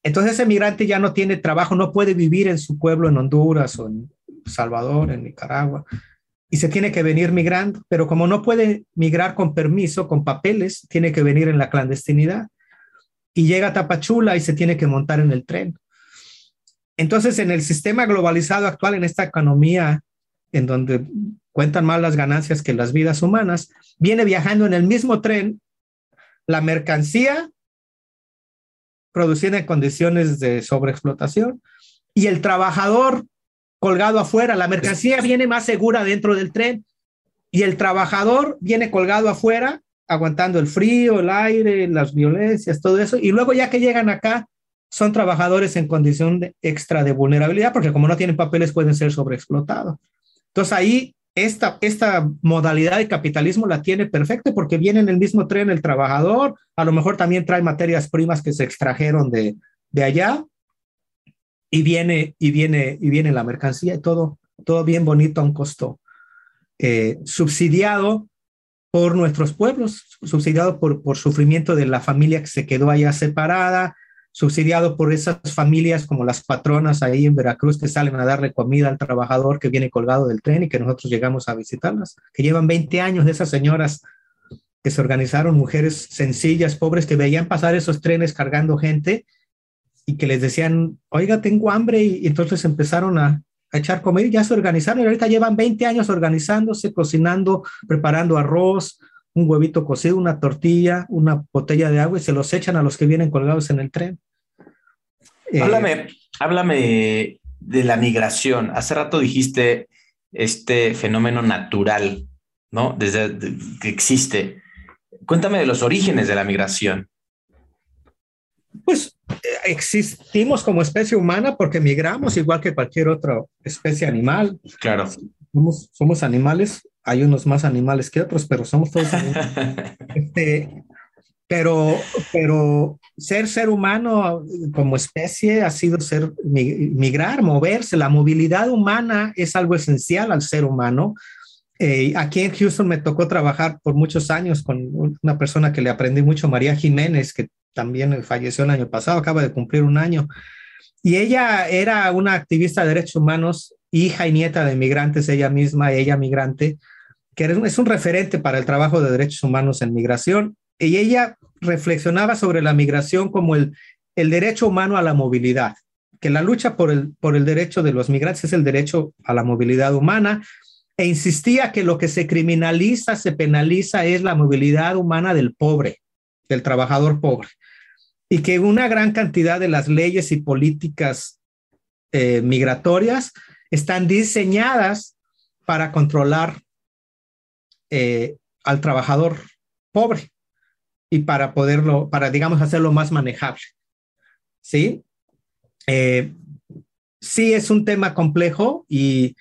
Entonces ese migrante ya no tiene trabajo, no puede vivir en su pueblo en Honduras o en Salvador, en Nicaragua, y se tiene que venir migrando, pero como no puede migrar con permiso, con papeles, tiene que venir en la clandestinidad. Y llega a Tapachula y se tiene que montar en el tren. Entonces, en el sistema globalizado actual, en esta economía en donde cuentan más las ganancias que las vidas humanas, viene viajando en el mismo tren la mercancía producida en condiciones de sobreexplotación y el trabajador colgado afuera. La mercancía viene más segura dentro del tren y el trabajador viene colgado afuera, aguantando el frío, el aire, las violencias, todo eso. Y luego ya que llegan acá, son trabajadores en condición de extra de vulnerabilidad, porque como no tienen papeles pueden ser sobreexplotados. Entonces ahí esta, esta modalidad de capitalismo la tiene perfecto porque viene en el mismo tren el trabajador, a lo mejor también trae materias primas que se extrajeron de, de allá y viene, y viene, y viene la mercancía y todo, todo bien bonito a un costo eh, subsidiado por nuestros pueblos, subsidiado por, por sufrimiento de la familia que se quedó allá separada, subsidiado por esas familias como las patronas ahí en Veracruz que salen a darle comida al trabajador que viene colgado del tren y que nosotros llegamos a visitarlas, que llevan 20 años de esas señoras que se organizaron, mujeres sencillas, pobres, que veían pasar esos trenes cargando gente y que les decían, oiga, tengo hambre, y, entonces empezaron a, echar comida ya se organizaron, y ahorita llevan 20 años organizándose, cocinando, preparando arroz, un huevito cocido, una tortilla, una botella de agua y se los echan a los que vienen colgados en el tren. Eh, háblame, háblame de la migración. Hace rato dijiste este fenómeno natural, ¿no? Desde que existe. Cuéntame de los orígenes de la migración. Pues eh, existimos como especie humana porque migramos igual que cualquier otra especie animal. Claro. Somos, somos animales, hay unos más animales que otros, pero somos todos animales. este, pero, pero ser ser humano como especie ha sido ser migrar, moverse. La movilidad humana es algo esencial al ser humano. Eh, aquí en Houston me tocó trabajar por muchos años con una persona que le aprendí mucho, María Jiménez, que también falleció el año pasado, acaba de cumplir un año. Y ella era una activista de derechos humanos, hija y nieta de migrantes, ella misma, ella migrante, que es un referente para el trabajo de derechos humanos en migración. Y ella reflexionaba sobre la migración como el, derecho humano a la movilidad, que la lucha por el derecho de los migrantes es el derecho a la movilidad humana, e insistía que lo que se criminaliza, se penaliza es la movilidad humana del pobre, del trabajador pobre, y que una gran cantidad de las leyes y políticas eh, migratorias están diseñadas para controlar eh, al trabajador pobre y para poderlo, para, digamos, hacerlo más manejable. ¿Sí? Eh, sí es un tema complejo y,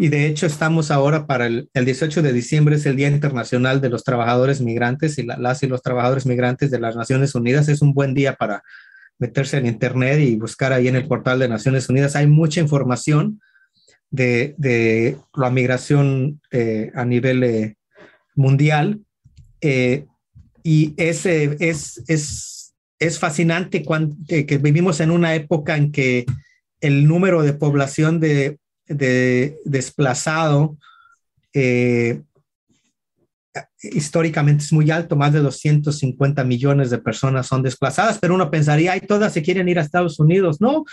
y, de hecho estamos ahora para el, el, 18 de diciembre, es el Día Internacional de los Trabajadores Migrantes y las y los trabajadores migrantes de las Naciones Unidas. Es un buen día para meterse en Internet y buscar ahí en el portal de Naciones Unidas. Hay mucha información de, de la migración eh, a nivel eh, mundial. Eh, y es, es, es, es fascinante cuando, que, vivimos en una época en que el número de población de, de desplazado eh, históricamente es muy alto, más de 250 millones de personas son desplazadas, pero uno pensaría, ay, todas se quieren ir a Estados Unidos. No,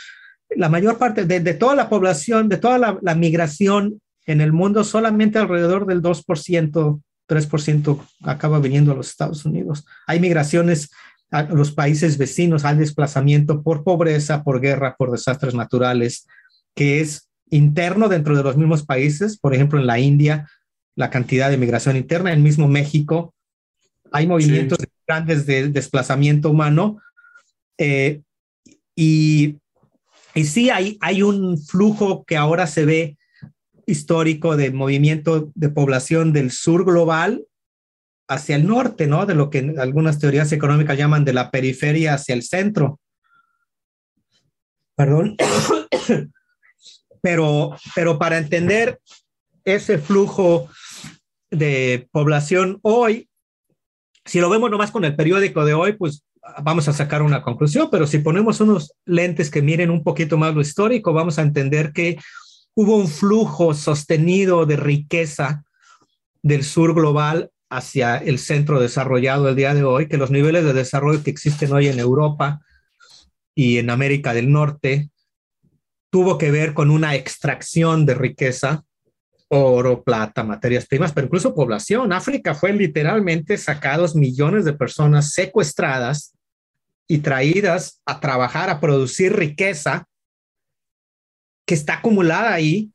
la mayor parte de, toda la población, de toda la, la, migración en el mundo, solamente alrededor del 2% 3% acaba viniendo a los Estados Unidos. Hay migraciones a los países vecinos, hay desplazamiento por pobreza, por guerra, por desastres naturales, que es interno dentro de los mismos países. Por ejemplo, en la India, la cantidad de migración interna, en mismo México, hay movimientos sí. grandes de desplazamiento humano. Eh, y, y sí, hay, hay un flujo que ahora se ve histórico de movimiento de población del sur global hacia el norte, ¿no? De lo que algunas teorías económicas llaman de la periferia hacia el centro. Perdón. pero, pero para entender ese flujo de población hoy, si lo vemos nomás con el periódico de hoy, pues vamos a sacar una conclusión, pero si ponemos unos lentes que miren un poquito más lo histórico, vamos a entender que hubo un flujo sostenido de riqueza del sur global hacia el centro desarrollado el día de hoy, que los niveles de desarrollo que existen hoy en Europa y en América del Norte tuvo que ver con una extracción de riqueza, oro, plata, materias primas, pero incluso población. África fue literalmente sacados millones de personas secuestradas y traídas a trabajar, a producir riqueza que está acumulada ahí.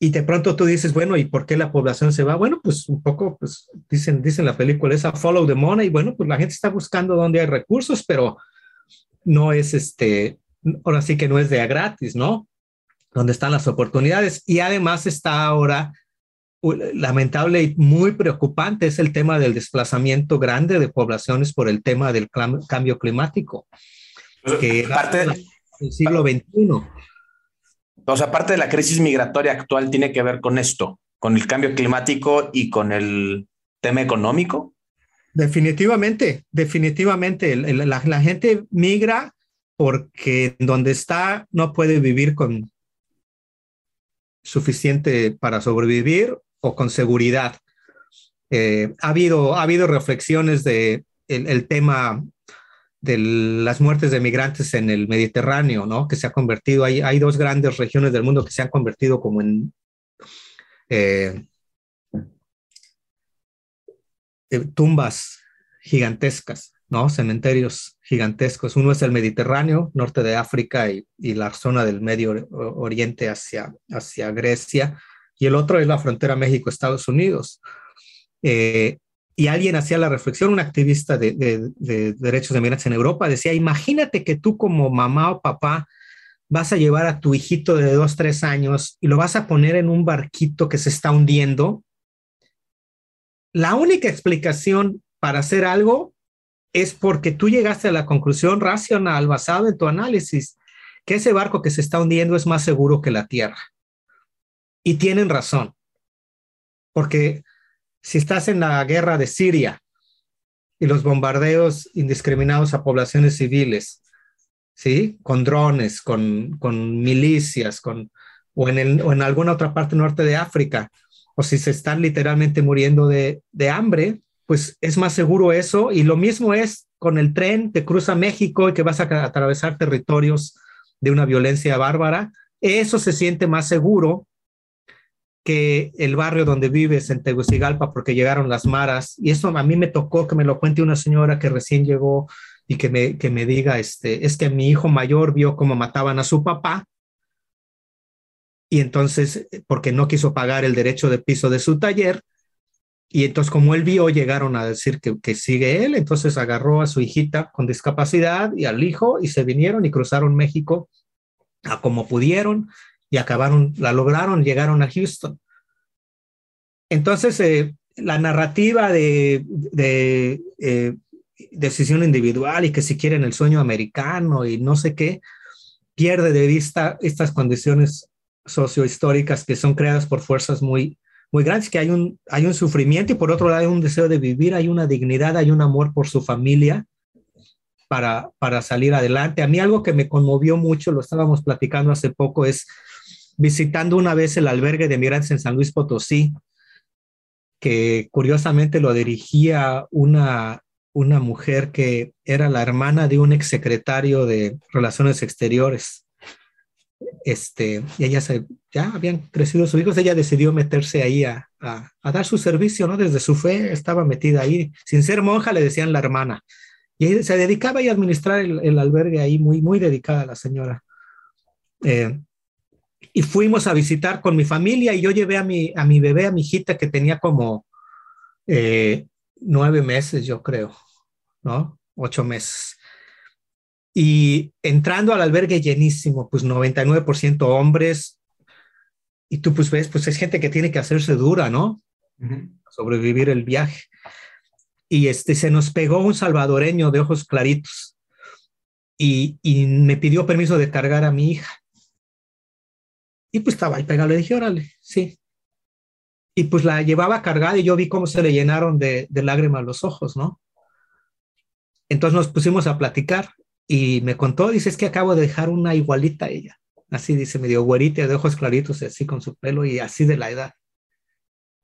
Y de pronto tú dices, bueno, ¿y por qué la población se va? Bueno, pues un poco, pues dicen, dicen la película esa follow the money. Bueno, pues la gente está buscando donde hay recursos, pero no es este, ahora sí que no es de a gratis, ¿no? Donde están las oportunidades. Y además está ahora lamentable y muy preocupante es el tema del desplazamiento grande de poblaciones por el tema del cambio climático, que parte del siglo XXI. O sea, parte de la crisis migratoria actual tiene que ver con esto, con el cambio climático y con el tema económico. Definitivamente, definitivamente. La, la gente migra porque donde está no puede vivir con suficiente para sobrevivir o con seguridad. Eh, ha, habido, ha habido reflexiones de el, tema de las muertes de migrantes en el Mediterráneo, ¿no? Que se ha convertido, hay, hay dos grandes regiones del mundo que se han convertido como en eh, eh, tumbas gigantescas, ¿no? Cementerios gigantescos. Uno es el Mediterráneo, norte de África y, y la zona del Medio Oriente hacia, hacia Grecia, y el otro es la frontera México-Estados Unidos. Eh, y alguien hacía la reflexión, un activista de, de, derechos de migrantes en Europa, decía, imagínate que tú como mamá o papá vas a llevar a tu hijito de dos, tres años y lo vas a poner en un barquito que se está hundiendo. La única explicación para hacer algo es porque tú llegaste a la conclusión racional basada en tu análisis que ese barco que se está hundiendo es más seguro que la tierra. Y tienen razón, porque si estás en la guerra de Siria y los bombardeos indiscriminados a poblaciones civiles, ¿sí? Con drones, con, con milicias, con, o, en el, o en alguna otra parte norte de África, o si se están literalmente muriendo de, de hambre, pues es más seguro eso. Y lo mismo es con el tren que cruza México y que vas a atravesar territorios de una violencia bárbara. Eso se siente más seguro que el barrio donde vives en Tegucigalpa porque llegaron las maras y eso a mí me tocó que me lo cuente una señora que recién llegó y que me, que me diga, este, es que mi hijo mayor vio cómo mataban a su papá y entonces, porque no quiso pagar el derecho de piso de su taller, y entonces como él vio, llegaron a decir que, que sigue él, entonces agarró a su hijita con discapacidad y al hijo y se vinieron y cruzaron México a como pudieron y acabaron, la lograron, llegaron a Houston. Entonces, eh, la narrativa de, de eh, decisión individual y que si quieren el sueño americano y no sé qué, pierde de vista estas condiciones sociohistóricas que son creadas por fuerzas muy, muy grandes, que hay un, hay un sufrimiento y por otro lado hay un deseo de vivir, hay una dignidad, hay un amor por su familia para, para salir adelante. A mí algo que me conmovió mucho, lo estábamos platicando hace poco, es visitando una vez el albergue de migrantes en San Luis Potosí, que curiosamente lo dirigía una, una mujer que era la hermana de un exsecretario de Relaciones Exteriores. Este, y ella se, ya habían crecido sus hijos, ella decidió meterse ahí a, a, dar su servicio, ¿no? Desde su fe estaba metida ahí. Sin ser monja, le decían la hermana. Y se dedicaba a administrar el, el, albergue ahí, muy, muy dedicada la señora. Eh, y fuimos a visitar con mi familia y yo llevé a mi, a mi bebé, a mi hijita que tenía como eh, nueve meses, yo creo, ¿no? Ocho meses. Y entrando al albergue llenísimo, pues 99% hombres, y tú pues ves, pues es gente que tiene que hacerse dura, ¿no? sobrevivir el viaje. Y este, se nos pegó un salvadoreño de ojos claritos y, y me pidió permiso de cargar a mi hija. Y pues estaba ahí pegado, le dije, órale, sí. Y pues la llevaba cargada y yo vi cómo se le llenaron de, de lágrimas los ojos, ¿no? Entonces nos pusimos a platicar y me contó, dice, es que acabo de dejar una igualita a ella. Así dice, medio güerita, de ojos claritos, así con su pelo y así de la edad.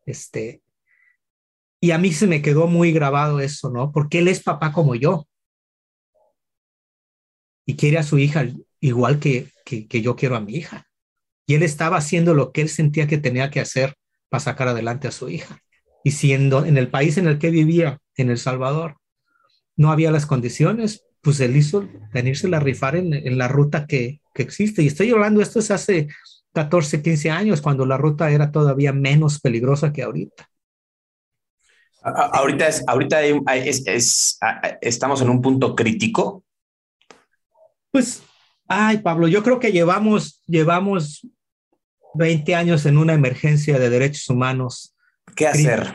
Este, y a mí se me quedó muy grabado eso, ¿no? Porque él es papá como yo. Y quiere a su hija igual que, que, que yo quiero a mi hija. Y él estaba haciendo lo que él sentía que tenía que hacer para sacar adelante a su hija. Y siendo en el país en el que vivía, en El Salvador, no había las condiciones, pues él hizo venirse a rifar en, en la ruta que, que, existe. Y estoy hablando, esto es hace 14, 15 años, cuando la ruta era todavía menos peligrosa que ahorita. Ahorita, es, ahorita es, es, estamos en un punto crítico. Pues, ay, Pablo, yo creo que llevamos, llevamos 20 años en una emergencia de derechos humanos. ¿Qué hacer?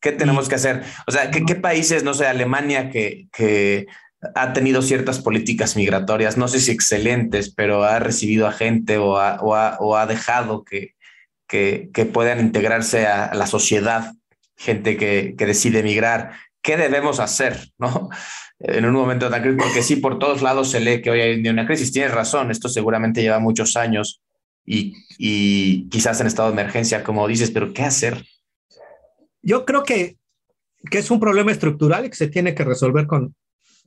¿Qué tenemos que hacer? O sea, ¿qué, qué países, no sé, Alemania, que, que, ha tenido ciertas políticas migratorias, no sé si excelentes, pero ha recibido a gente o ha, dejado que, que, puedan integrarse a la sociedad, gente que, decide migrar. ¿Qué debemos hacer? ¿no? En un momento tan crítico, porque sí, por todos lados se lee que hoy hay una crisis. Tienes razón, esto seguramente lleva muchos años y, quizás en estado de emergencia, como dices, pero ¿qué hacer? Yo creo que, que es un problema estructural que se tiene que resolver con,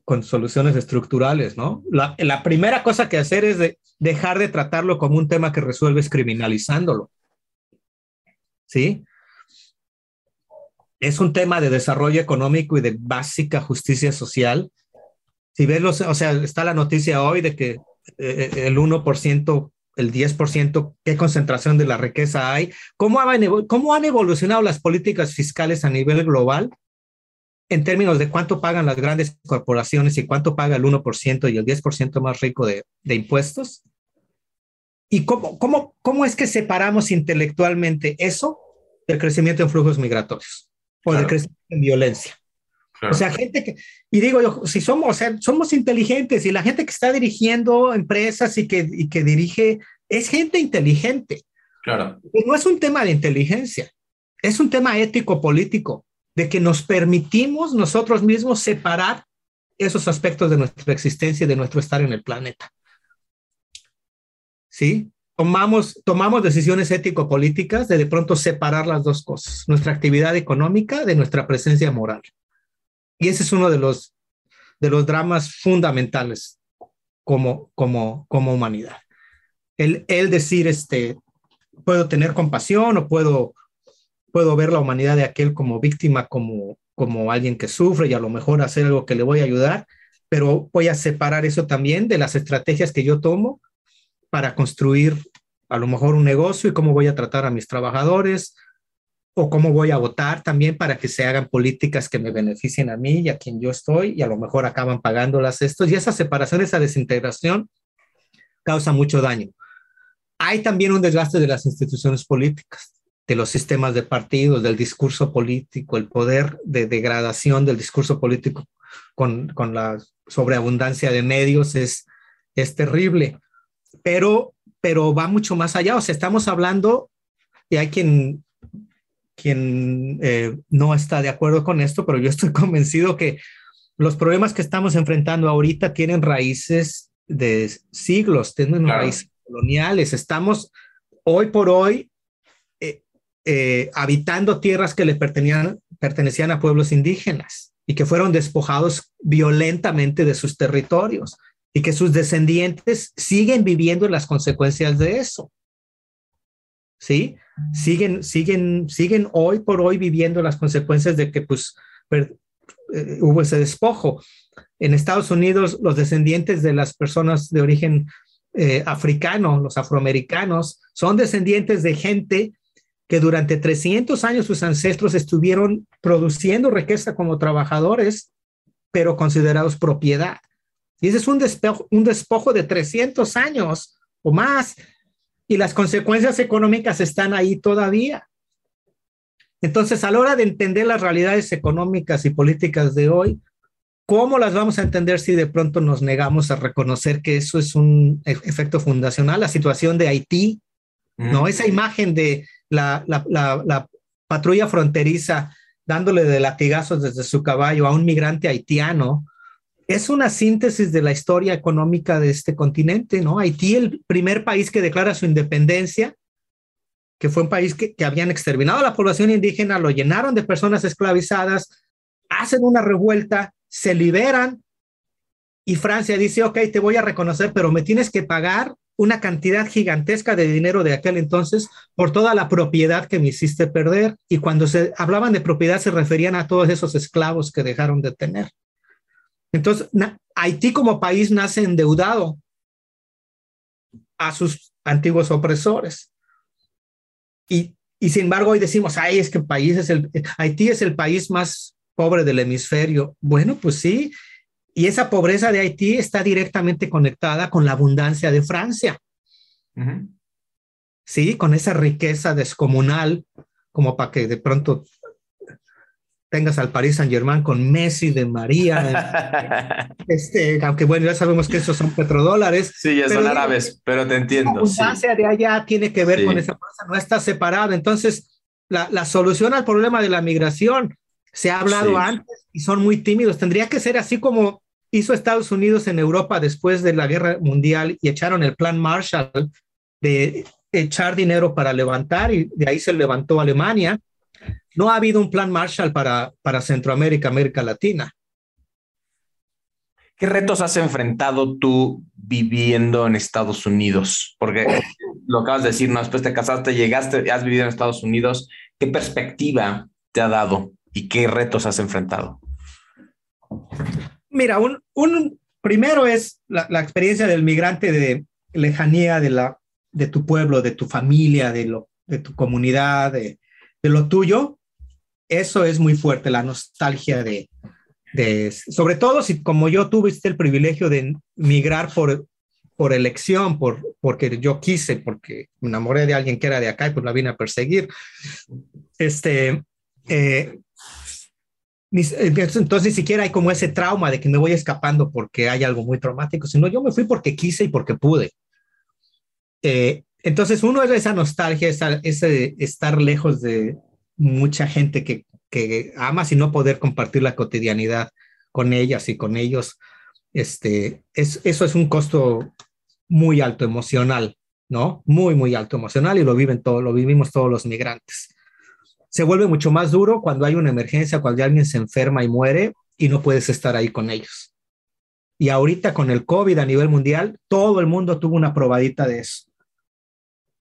con soluciones estructurales, ¿no? La, primera cosa que hacer es de dejar de tratarlo como un tema que resuelves criminalizándolo. ¿Sí? Es un tema de desarrollo económico y de básica justicia social. Si ves los, o sea, está la noticia hoy de que eh, el 1%, el 10%, qué concentración de la riqueza hay, cómo, ha, cómo han evolucionado las políticas fiscales a nivel global en términos de cuánto pagan las grandes corporaciones y cuánto paga el 1% y el 10% más rico de, de, impuestos. ¿Y cómo, cómo, cómo es que separamos intelectualmente eso del crecimiento en flujos migratorios o claro. del crecimiento en violencia? Claro. O sea, gente que, y digo yo, si somos, o sea, somos inteligentes y la gente que está dirigiendo empresas y que, y que dirige es gente inteligente. Claro. No es un tema de inteligencia, es un tema ético-político de que nos permitimos nosotros mismos separar esos aspectos de nuestra existencia y de nuestro estar en el planeta. ¿Sí? Tomamos, tomamos decisiones ético-políticas de de pronto separar las dos cosas, nuestra actividad económica de nuestra presencia moral. Y ese es uno de los, de los dramas fundamentales como, como, como humanidad. El, el decir, este, puedo tener compasión o puedo puedo ver la humanidad de aquel como víctima, como, como alguien que sufre y a lo mejor hacer algo que le voy a ayudar, pero voy a separar eso también de las estrategias que yo tomo para construir a lo mejor un negocio y cómo voy a tratar a mis trabajadores o cómo voy a votar también para que se hagan políticas que me beneficien a mí y a quien yo estoy y a lo mejor acaban pagándolas estos y esa separación, esa desintegración causa mucho daño. Hay también un desgaste de las instituciones políticas de los sistemas de partidos, del discurso político, el poder de degradación del discurso político con, con la sobreabundancia de medios es, es terrible, pero, pero va mucho más allá. O sea, estamos hablando, y hay quien, quien eh, no está de acuerdo con esto, pero yo estoy convencido que los problemas que estamos enfrentando ahorita tienen raíces de siglos, tienen claro. raíces coloniales. Estamos hoy por hoy eh, habitando tierras que le pertenecían, pertenecían a pueblos indígenas y que fueron despojados violentamente de sus territorios y que sus descendientes siguen viviendo las consecuencias de eso. ¿Sí? Siguen, siguen, siguen hoy por hoy viviendo las consecuencias de que pues per, eh, hubo ese despojo. En Estados Unidos, los descendientes de las personas de origen eh, africano, los afroamericanos, son descendientes de gente que durante 300 años sus ancestros estuvieron produciendo riqueza como trabajadores, pero considerados propiedad. Y ese es un despojo, un despojo de 300 años o más, y las consecuencias económicas están ahí todavía. Entonces, a la hora de entender las realidades económicas y políticas de hoy, ¿cómo las vamos a entender si de pronto nos negamos a reconocer que eso es un e-, efecto fundacional? La situación de Haití, ¿no? Esa imagen de la, la, la, patrulla fronteriza dándole de latigazos desde su caballo a un migrante haitiano, es una síntesis de la historia económica de este continente, ¿no? Haití, el primer país que declara su independencia, que fue un país que, que habían exterminado a la población indígena, lo llenaron de personas esclavizadas, hacen una revuelta, se liberan y Francia dice, ok, te voy a reconocer, pero me tienes que pagar una cantidad gigantesca de dinero de aquel entonces por toda la propiedad que me hiciste perder. Y cuando se hablaban de propiedad se referían a todos esos esclavos que dejaron de tener. Entonces, Haití como país nace endeudado a sus antiguos opresores. Y, y sin embargo, hoy decimos, ay, es que país es el, Haití es el país más pobre del hemisferio. Bueno, pues sí. Y esa pobreza de Haití está directamente conectada con la abundancia de Francia. Sí, con esa riqueza descomunal, como para que de pronto tengas al Paris Saint Germain con Messi, de María, este, aunque bueno, ya sabemos que esos son petrodólares. Sí, ya son árabes, pero te entiendo. La abundancia de allá tiene que ver con esa cosa, no está separada. Entonces, la, la, solución al problema de la migración se ha hablado antes y son muy tímidos. Tendría que ser así como hizo Estados Unidos en Europa después de la guerra mundial y echaron el plan Marshall de echar dinero para levantar y de ahí se levantó Alemania no ha habido un plan Marshall para, para Centroamérica, América Latina. ¿Qué retos has enfrentado tú viviendo en Estados Unidos? Porque lo acabas de decir, ¿no? Después te casaste, llegaste, has vivido en Estados Unidos. ¿Qué perspectiva te ha dado y qué retos has enfrentado? Mira, un, primero es la, experiencia del migrante de lejanía de, la, de tu pueblo, de tu familia, de, lo, de tu comunidad, de, de lo tuyo eso es muy fuerte, la nostalgia de, de, sobre todo si como yo tuviste el privilegio de migrar por, por elección, por, porque yo quise, porque me enamoré de alguien que era de acá y pues la vine a perseguir. Este, eh, entonces ni siquiera hay como ese trauma de que me voy escapando porque hay algo muy traumático, sino yo me fui porque quise y porque pude. Eh, entonces uno es esa nostalgia, ese estar lejos de, mucha gente que, que ama y no poder compartir la cotidianidad con ellas y con ellos. Este, es, eso es un costo muy alto emocional, ¿no? Muy, muy alto emocional y lo viven todo, lo vivimos todos los migrantes. Se vuelve mucho más duro cuando hay una emergencia, cuando alguien se enferma y muere y no puedes estar ahí con ellos. Y ahorita con el COVID a nivel mundial, todo el mundo tuvo una probadita de eso,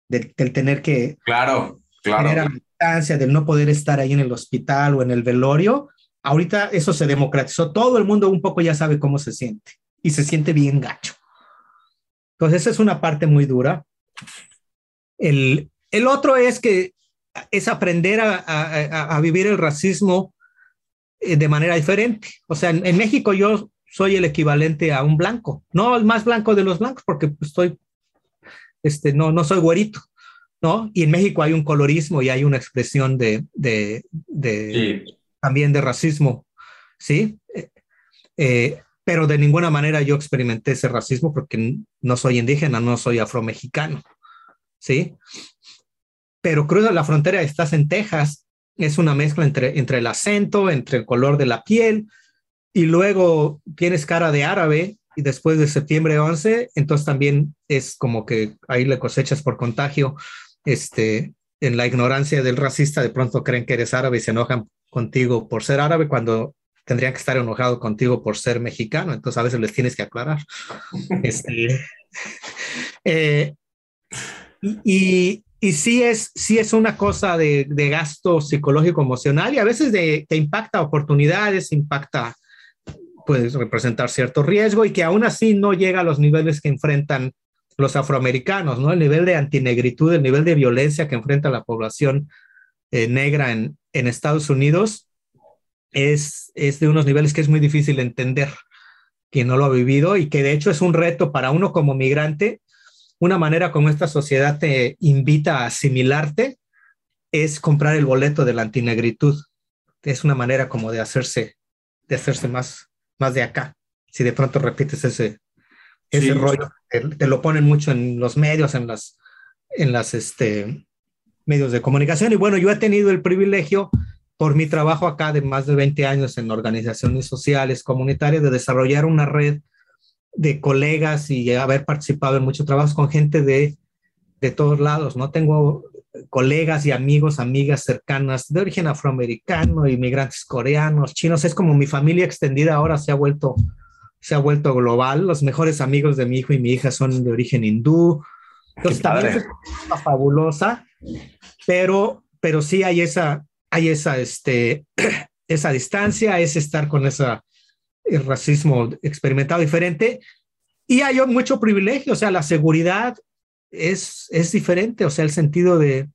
del, tener que claro, claro del no poder estar ahí en el hospital o en el velorio, ahorita eso se democratizó, todo el mundo un poco ya sabe cómo se siente y se siente bien gacho. Entonces, esa es una parte muy dura. El, el otro es que es aprender a, a, a vivir el racismo eh, de manera diferente. O sea, en, en, México yo soy el equivalente a un blanco, no el más blanco de los blancos, porque estoy, este, no, no soy güerito, ¿no? Y en México hay un colorismo y hay una expresión de, de, de también de racismo, ¿sí? Eh, eh, pero de ninguna manera yo experimenté ese racismo porque no soy indígena, no soy afromexicano, ¿sí? Pero cruza la frontera, estás en Texas, es una mezcla entre, entre el acento, entre el color de la piel, y luego tienes cara de árabe, y después de septiembre 11, entonces también es como que ahí le cosechas por contagio este, en la ignorancia del racista, de pronto creen que eres árabe y se enojan contigo por ser árabe cuando tendrían que estar enojados contigo por ser mexicano. Entonces a veces les tienes que aclarar. Este, eh, y, y sí es, sí es una cosa de, gasto psicológico emocional y a veces de, que impacta oportunidades, impacta, puede representar cierto riesgo y que aún así no llega a los niveles que enfrentan los afroamericanos, ¿no? El nivel de antinegritud, el nivel de violencia que enfrenta la población eh, negra en, en, Estados Unidos es, es de unos niveles que es muy difícil entender quien no lo ha vivido y que de hecho es un reto para uno como migrante, una manera como esta sociedad te invita a asimilarte es comprar el boleto de la antinegritud. Es una manera como de hacerse, de hacerse más, más de acá. Si de pronto repites ese, ese rollo, te, lo ponen mucho en los medios, en las, en las este, medios de comunicación. Y bueno, yo he tenido el privilegio por mi trabajo acá de más de 20 años en organizaciones sociales, comunitarias, de desarrollar una red de colegas y haber participado en muchos trabajos con gente de, de todos lados, ¿no? Tengo colegas y amigos, amigas cercanas de origen afroamericano, inmigrantes coreanos, chinos, es como mi familia extendida ahora se ha vuelto se ha vuelto global. Los mejores amigos de mi hijo y mi hija son de origen hindú. Entonces también es una fabulosa, pero pero sí hay esa hay esa este esa distancia, es estar con esa el racismo experimentado diferente y hay mucho privilegio, o sea, la seguridad es, es diferente, o sea, el sentido de,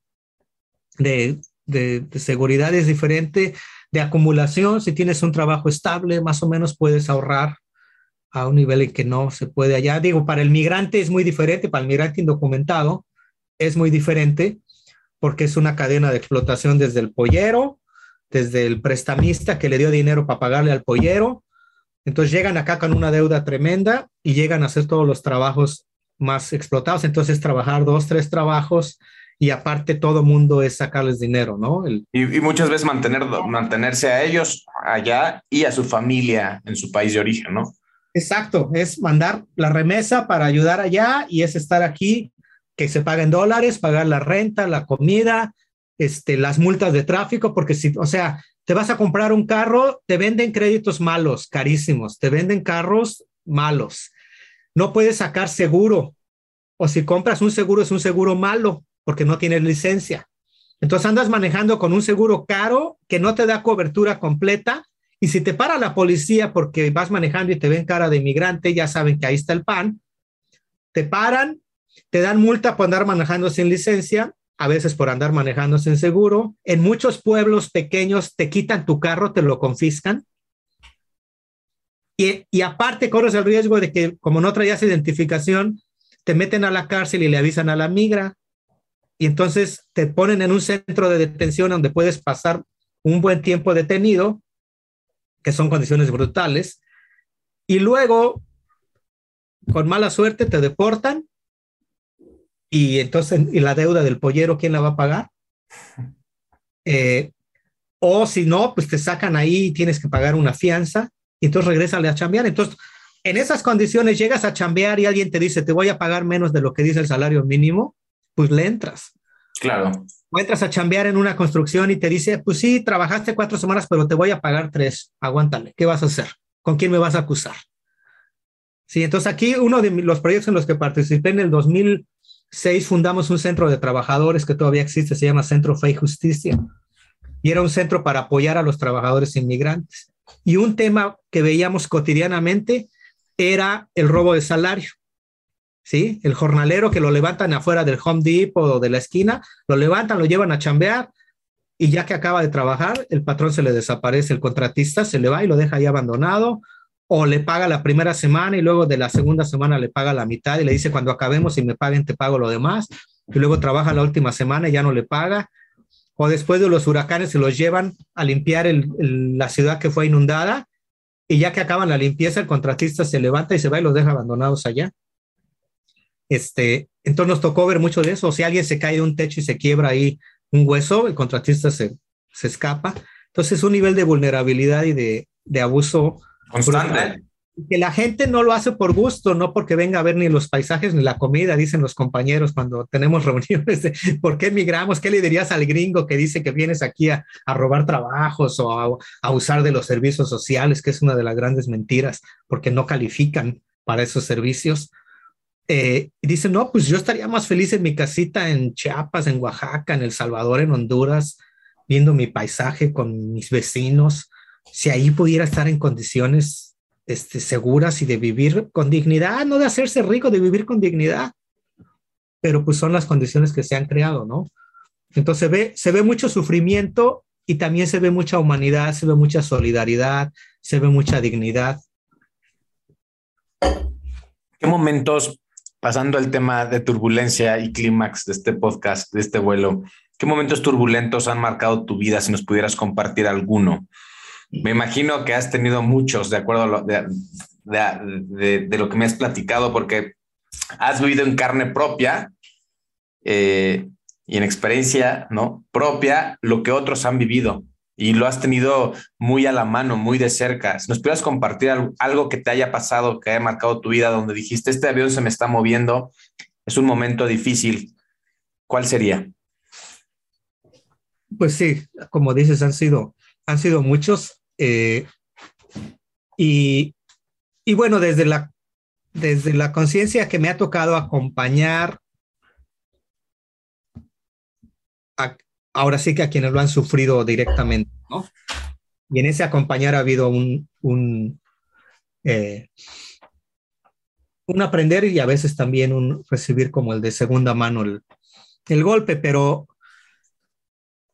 de, de, seguridad es diferente, de acumulación, si tienes un trabajo estable, más o menos puedes ahorrar a un nivel en que no se puede allá. Digo, para el migrante es muy diferente, para el migrante indocumentado es muy diferente porque es una cadena de explotación desde el pollero, desde el prestamista que le dio dinero para pagarle al pollero. Entonces llegan acá con una deuda tremenda y llegan a hacer todos los trabajos más explotados. Entonces, trabajar dos, tres trabajos y aparte todo mundo es sacarles dinero, ¿no? y, muchas veces mantener, mantenerse a ellos allá y a su familia en su país de origen, ¿no? Exacto, es mandar la remesa para ayudar allá y es estar aquí, que se paguen dólares, pagar la renta, la comida, este, las multas de tráfico, porque si, o sea, te vas a comprar un carro, te venden créditos malos, carísimos, te venden carros malos no puedes sacar seguro. O si compras un seguro, es un seguro malo porque no tienes licencia. Entonces andas manejando con un seguro caro que no te da cobertura completa. Y si te para la policía porque vas manejando y te ven cara de inmigrante, ya saben que ahí está el pan. Te paran, te dan multa por andar manejando sin licencia, a veces por andar manejando sin seguro. En muchos pueblos pequeños te quitan tu carro, te lo confiscan. Y, aparte corres el riesgo de que como no traías identificación, te meten a la cárcel y le avisan a la migra. Y entonces te ponen en un centro de detención donde puedes pasar un buen tiempo detenido, que son condiciones brutales. Y luego, con mala suerte, te deportan. Y entonces, ¿y la deuda del pollero quién la va a pagar? Eh, o si no, pues te sacan ahí y tienes que pagar una fianza y entonces regrésale a chambear. Entonces, en esas condiciones llegas a chambear y alguien te dice, te voy a pagar menos de lo que dice el salario mínimo, pues le entras. Claro. O entras a chambear en una construcción y te dice, pues sí, trabajaste cuatro semanas, pero te voy a pagar tres. Aguántale. ¿Qué vas a hacer? ¿Con quién me vas a acusar? Sí, entonces aquí uno de los proyectos en los que participé en el 2006 fundamos un centro de trabajadores que todavía existe, se llama Centro Fe y Justicia. Y era un centro para apoyar a los trabajadores inmigrantes. Y un tema que veíamos cotidianamente era el robo de salario. ¿Sí? El jornalero que lo levantan afuera del Home Depot o de la esquina, lo levantan, lo llevan a chambear y ya que acaba de trabajar, el patrón se le desaparece, el contratista se le va y lo deja ahí abandonado o le paga la primera semana y luego de la segunda semana le paga la mitad y le dice cuando acabemos y me paguen te pago lo demás y luego trabaja la última semana y ya no le paga o después de los huracanes se los llevan a limpiar la ciudad que fue inundada y ya que acaban la limpieza, el contratista se levanta y se va y los deja abandonados allá. Este, entonces nos tocó ver mucho de eso. si alguien se cae de un techo y se quiebra ahí un hueso, el contratista se, se escapa. Entonces es un nivel de vulnerabilidad y de, de abuso constante. Que la gente no lo hace por gusto, no porque venga a ver ni los paisajes ni la comida, dicen los compañeros cuando tenemos reuniones por qué emigramos, qué le dirías al gringo que dice que vienes aquí a, robar trabajos o a, usar de los servicios sociales, que es una de las grandes mentiras, porque no califican para esos servicios. Eh, y dicen, no, pues yo estaría más feliz en mi casita en Chiapas, en Oaxaca, en El Salvador, en Honduras, viendo mi paisaje con mis vecinos, si ahí pudiera estar en condiciones este, seguras y de vivir con dignidad, no de hacerse rico, de vivir con dignidad. Pero pues son las condiciones que se han creado, ¿no? Entonces se ve, se ve mucho sufrimiento y también se ve mucha humanidad, se ve mucha solidaridad, se ve mucha dignidad. ¿Qué momentos, pasando al tema de turbulencia y clímax de este podcast, de este vuelo, ¿Qué momentos turbulentos han marcado tu vida si nos pudieras compartir alguno? Me imagino que has tenido muchos, de acuerdo a lo, de, lo que me has platicado, porque has vivido en carne propia eh, y en experiencia ¿no? propia lo que otros han vivido y lo has tenido muy a la mano, muy de cerca. Si nos pudieras compartir algo, que te haya pasado, que haya marcado tu vida, donde dijiste, este avión se me está moviendo, es un momento difícil, ¿cuál sería? Pues sí, como dices, han sido, han sido muchos. Eh, y, y bueno, desde la, desde la conciencia que me ha tocado acompañar ahora sí que a quienes lo han sufrido directamente, ¿no? Y en ese acompañar ha habido un, un, eh, un aprender y a veces también un recibir como el de segunda mano el, el golpe, pero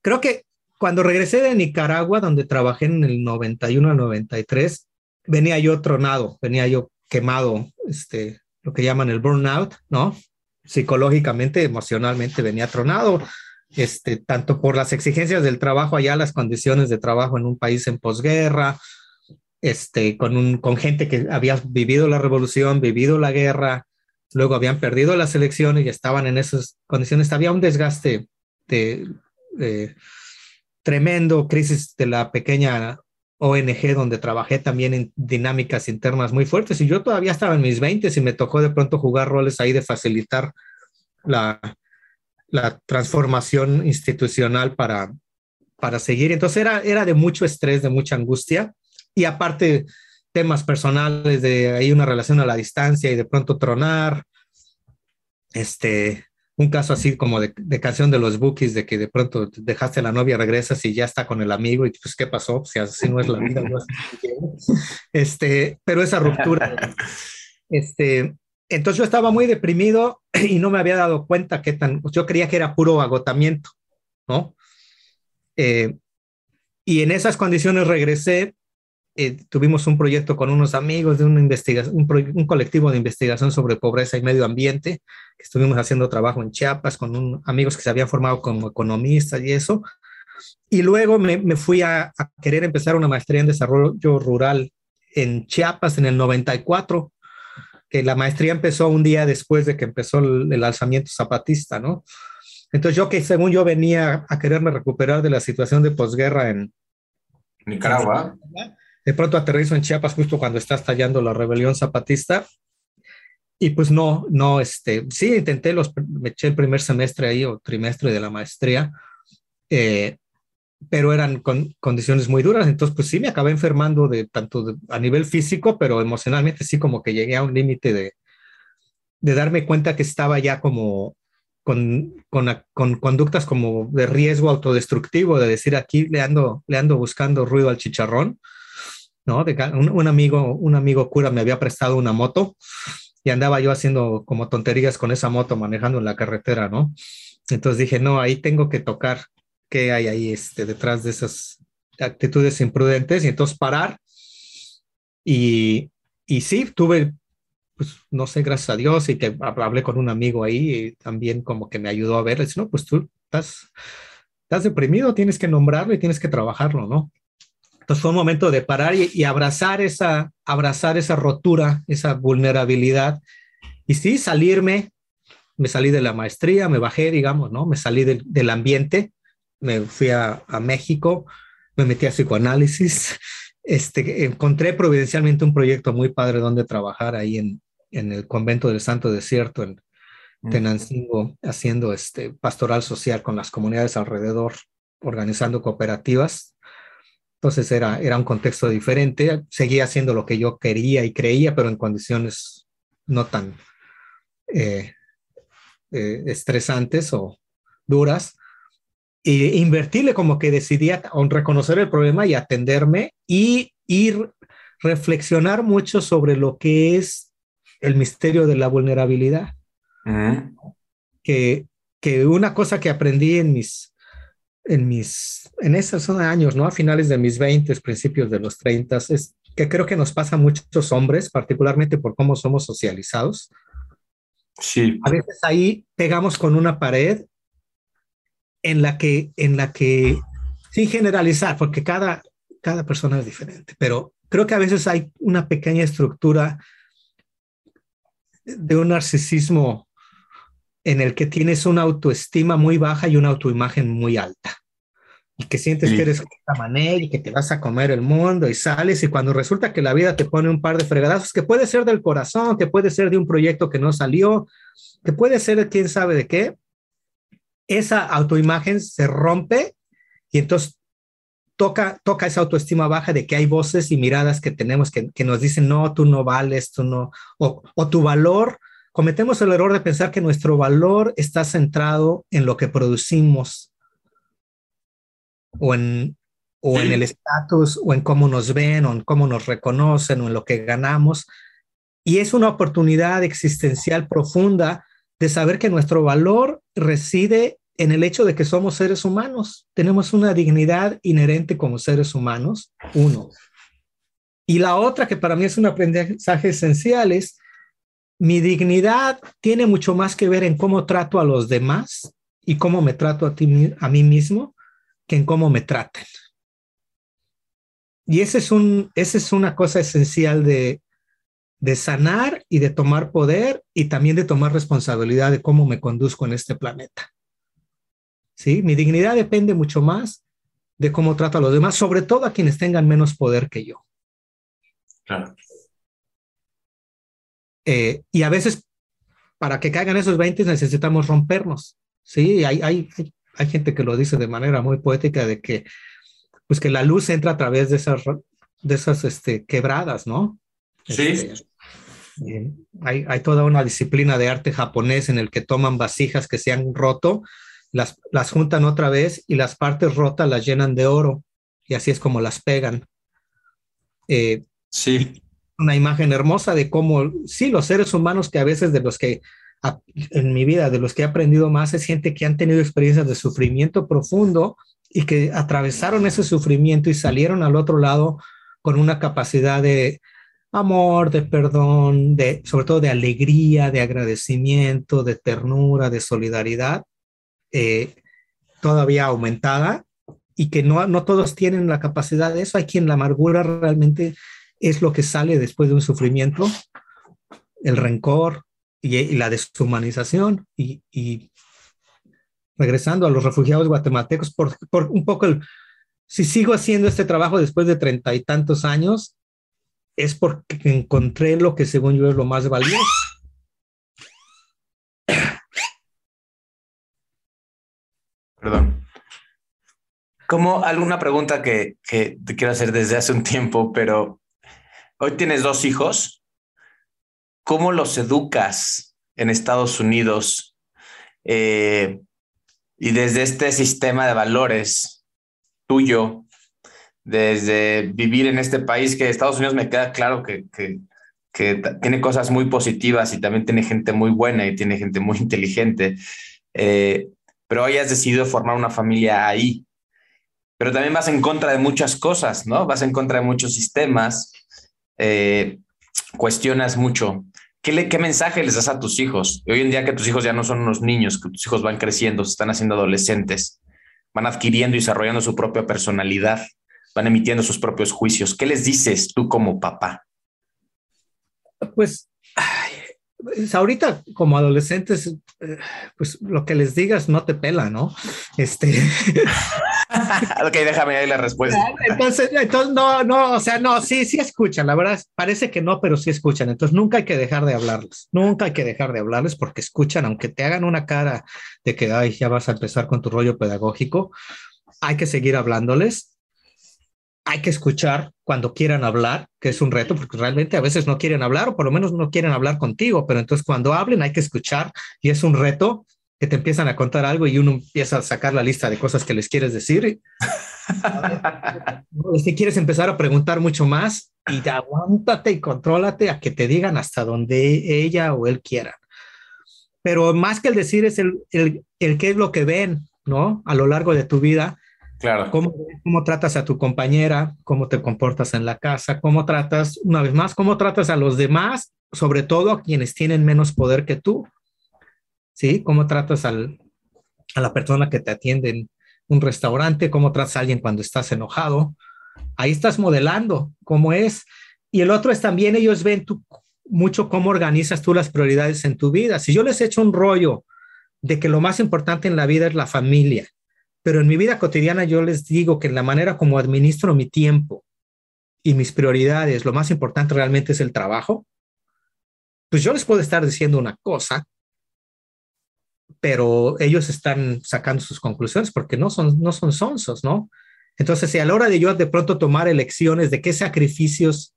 creo que cuando regresé de Nicaragua, donde trabajé en el 91 al 93, venía yo tronado, venía yo quemado, este, lo que llaman el burnout, ¿no? Psicológicamente, emocionalmente venía tronado este, tanto por las exigencias del trabajo allá, las condiciones de trabajo en un país en posguerra, este, con, un, con gente que había vivido la revolución, vivido la guerra, luego habían perdido las elecciones y estaban en esas condiciones. Había un desgaste de, tremendo, crisis de la pequeña ONG donde trabajé también en dinámicas internas muy fuertes y yo todavía estaba en mis 20 y me tocó de pronto jugar roles ahí de facilitar la, transformación institucional para, para seguir. Entonces era, era de mucho estrés, de mucha angustia y aparte temas personales de ahí una relación a la distancia y de pronto tronar. Este, un caso así como de, canción de los bookies, de que de pronto dejaste a la novia, regresas y ya está con el amigo y pues qué pasó, si así no es la vida. este, pero esa ruptura, este, entonces yo estaba muy deprimido y no me había dado cuenta que tan, yo creía que era puro agotamiento, ¿no? Eh, y en esas condiciones regresé, eh, tuvimos un proyecto con unos amigos de una investigación, un, colectivo de investigación sobre pobreza y medio ambiente, que estuvimos haciendo trabajo en Chiapas con amigos que se habían formado como economistas y eso. Y luego me, me fui a, a querer empezar una maestría en desarrollo rural en Chiapas en el 94 que la maestría empezó un día después de que empezó el, alzamiento zapatista, ¿no? Entonces yo que según yo venía a quererme recuperar de la situación de posguerra en Nicaragua, de pronto aterrizo en Chiapas justo cuando está estallando la rebelión zapatista. Y pues no, no, este, sí intenté los, me eché el primer semestre ahí o trimestre de la maestría, eh, pero eran con condiciones muy duras, entonces pues sí me acabé enfermando de tanto a nivel físico, pero emocionalmente sí como que llegué a un límite de, de darme cuenta que estaba ya como con, con, con, conductas como de riesgo autodestructivo, de decir aquí le ando, le ando buscando ruido al chicharrón, ¿no? De, un, un, amigo, un amigo cura me había prestado una moto y andaba yo haciendo como tonterías con esa moto manejando en la carretera, ¿no? Entonces dije, no, ahí tengo que tocar qué hay ahí este, detrás de esas actitudes imprudentes y entonces parar. Y, y sí, tuve, pues no sé, gracias a Dios y que hablé con un amigo ahí y también como que me ayudó a ver, no, pues tú estás, estás deprimido, tienes que nombrarlo y tienes que trabajarlo, ¿no? Entonces fue un momento de parar y, abrazar, esa, abrazar esa rotura, esa vulnerabilidad y sí, salirme, me salí de la maestría, me bajé, digamos, ¿no? Me salí del, del ambiente me fui a, México, me metí a psicoanálisis, este, encontré providencialmente un proyecto muy padre donde trabajar ahí en, en el convento del Santo Desierto en mm. Tenancingo, haciendo este pastoral social con las comunidades alrededor, organizando cooperativas. Entonces era, era un contexto diferente, seguía haciendo lo que yo quería y creía, pero en condiciones no tan eh, eh, estresantes o duras. E invertirle como que decidía reconocer el problema y atenderme y ir reflexionar mucho sobre lo que es el misterio de la vulnerabilidad. que, que, una cosa que aprendí en mis, en mis, en esos años, ¿no? A finales de mis 20, principios de los 30, es que creo que nos pasa a muchos hombres, particularmente por cómo somos socializados. Sí. A veces ahí pegamos con una pared en la que, en la que, sin generalizar, porque cada, cada persona es diferente, pero creo que a veces hay una pequeña estructura de un narcisismo en el que tienes una autoestima muy baja y una autoimagen muy alta. Y que sientes que eres manera y que te vas a comer el mundo y sales y cuando resulta que la vida te pone un par de fregadazos, que puede ser del corazón, que puede ser de un proyecto que no salió, que puede ser de quién sabe de qué, esa autoimagen se rompe y entonces toca, toca esa autoestima baja de que hay voces y miradas que tenemos que, que nos dicen, no, tú no vales, tú no, o, o tu valor cometemos el error de pensar que nuestro valor está centrado en lo que producimos o en, o en el estatus o en cómo nos ven o en cómo nos reconocen o en lo que ganamos. Y es una oportunidad existencial profunda de saber que nuestro valor reside en el hecho de que somos seres humanos. Tenemos una dignidad inherente como seres humanos, uno. Y la otra, que para mí es un aprendizaje esencial, es mi dignidad tiene mucho más que ver en cómo trato a los demás y cómo me trato a, a mí mismo que en cómo me traten. Y esa es una cosa esencial de, de sanar y de tomar poder y también de tomar responsabilidad de cómo me conduzco en este planeta. ¿Sí? Mi dignidad depende mucho más de cómo trato a los demás, sobre todo a quienes tengan menos poder que yo. Claro. Eh, y a veces, para que caigan esos 20, necesitamos rompernos. Sí, hay, hay, hay gente que lo dice de manera muy poética de que, pues que la luz entra a través de esas, de esas este, quebradas, ¿no? Sí. Este, eh, hay, hay, toda una disciplina de arte japonés en el que toman vasijas que se han roto, las, las juntan otra vez y las partes rotas las llenan de oro y así es como las pegan. Eh, sí una imagen hermosa de cómo, sí, los seres humanos que a veces de los que en mi vida, de los que he aprendido más, es gente que han tenido experiencias de sufrimiento profundo y que atravesaron ese sufrimiento y salieron al otro lado con una capacidad de amor, de perdón, de sobre todo de alegría, de agradecimiento, de ternura, de solidaridad, eh, todavía aumentada y que no, no todos tienen la capacidad de eso. Hay quien la amargura realmente es lo que sale después de un sufrimiento, el rencor y, la deshumanización. Y, regresando a los refugiados guatemaltecos, por, un poco, el, si sigo haciendo este trabajo después de treinta y tantos años, es porque encontré lo que según yo es lo más valioso. Perdón. Como alguna pregunta que, que, te quiero hacer desde hace un tiempo, pero hoy tienes dos hijos, ¿cómo los educas en Estados Unidos? Eh, y desde este sistema de valores tuyo, desde vivir en este país que Estados Unidos me queda claro que, tiene cosas muy positivas y también tiene gente muy buena y tiene gente muy inteligente, eh, pero hoy has decidido formar una familia ahí. Pero también vas en contra de muchas cosas, ¿no? Vas en contra de muchos sistemas eh, cuestionas mucho. ¿Qué, ¿Qué mensaje les das a tus hijos? Hoy en día que tus hijos ya no son unos niños, que tus hijos van creciendo, se están haciendo adolescentes, van adquiriendo y desarrollando su propia personalidad, van emitiendo sus propios juicios. ¿Qué les dices tú como papá? Pues, pues ahorita como adolescentes, eh, pues lo que les digas no te pela, ¿no? Este. ok, déjame ahí la respuesta. Entonces, entonces, no, no, o sea, no, sí, sí escuchan, la verdad, parece que no, pero sí escuchan. Entonces, nunca hay que dejar de hablarles, nunca hay que dejar de hablarles porque escuchan, aunque te hagan una cara de que, ay, ya vas a empezar con tu rollo pedagógico, hay que seguir hablándoles. Hay que escuchar cuando quieran hablar, que es un reto, porque realmente a veces no quieren hablar o por lo menos no quieren hablar contigo, pero entonces cuando hablen hay que escuchar y es un reto que te empiezan a contar algo y uno empieza a sacar la lista de cosas que les quieres decir. si quieres empezar a preguntar mucho más y aguántate y contrólate a que te digan hasta donde ella o él quiera. Pero más que el decir es el, el, el qué es lo que ven, ¿no? A lo largo de tu vida. Claro. Cómo, cómo tratas a tu compañera, cómo te comportas en la casa, cómo tratas, una vez más, cómo tratas a los demás, sobre todo a quienes tienen menos poder que tú ¿sí? ¿Cómo tratas al, a la persona que te atiende en un restaurante, cómo tratas a alguien cuando estás enojado. Ahí estás modelando cómo es. Y el otro es también ellos ven mucho cómo organizas tú las prioridades en tu vida. Si yo les echo un rollo de que lo más importante en la vida es la familia, pero en mi vida cotidiana yo les digo que en la manera como administro mi tiempo y mis prioridades, lo más importante realmente es el trabajo, pues yo les puedo estar diciendo una cosa, pero ellos están sacando sus conclusiones porque no son, no son sonsos, ¿no? Entonces, si a la hora de yo de pronto tomar elecciones de qué sacrificios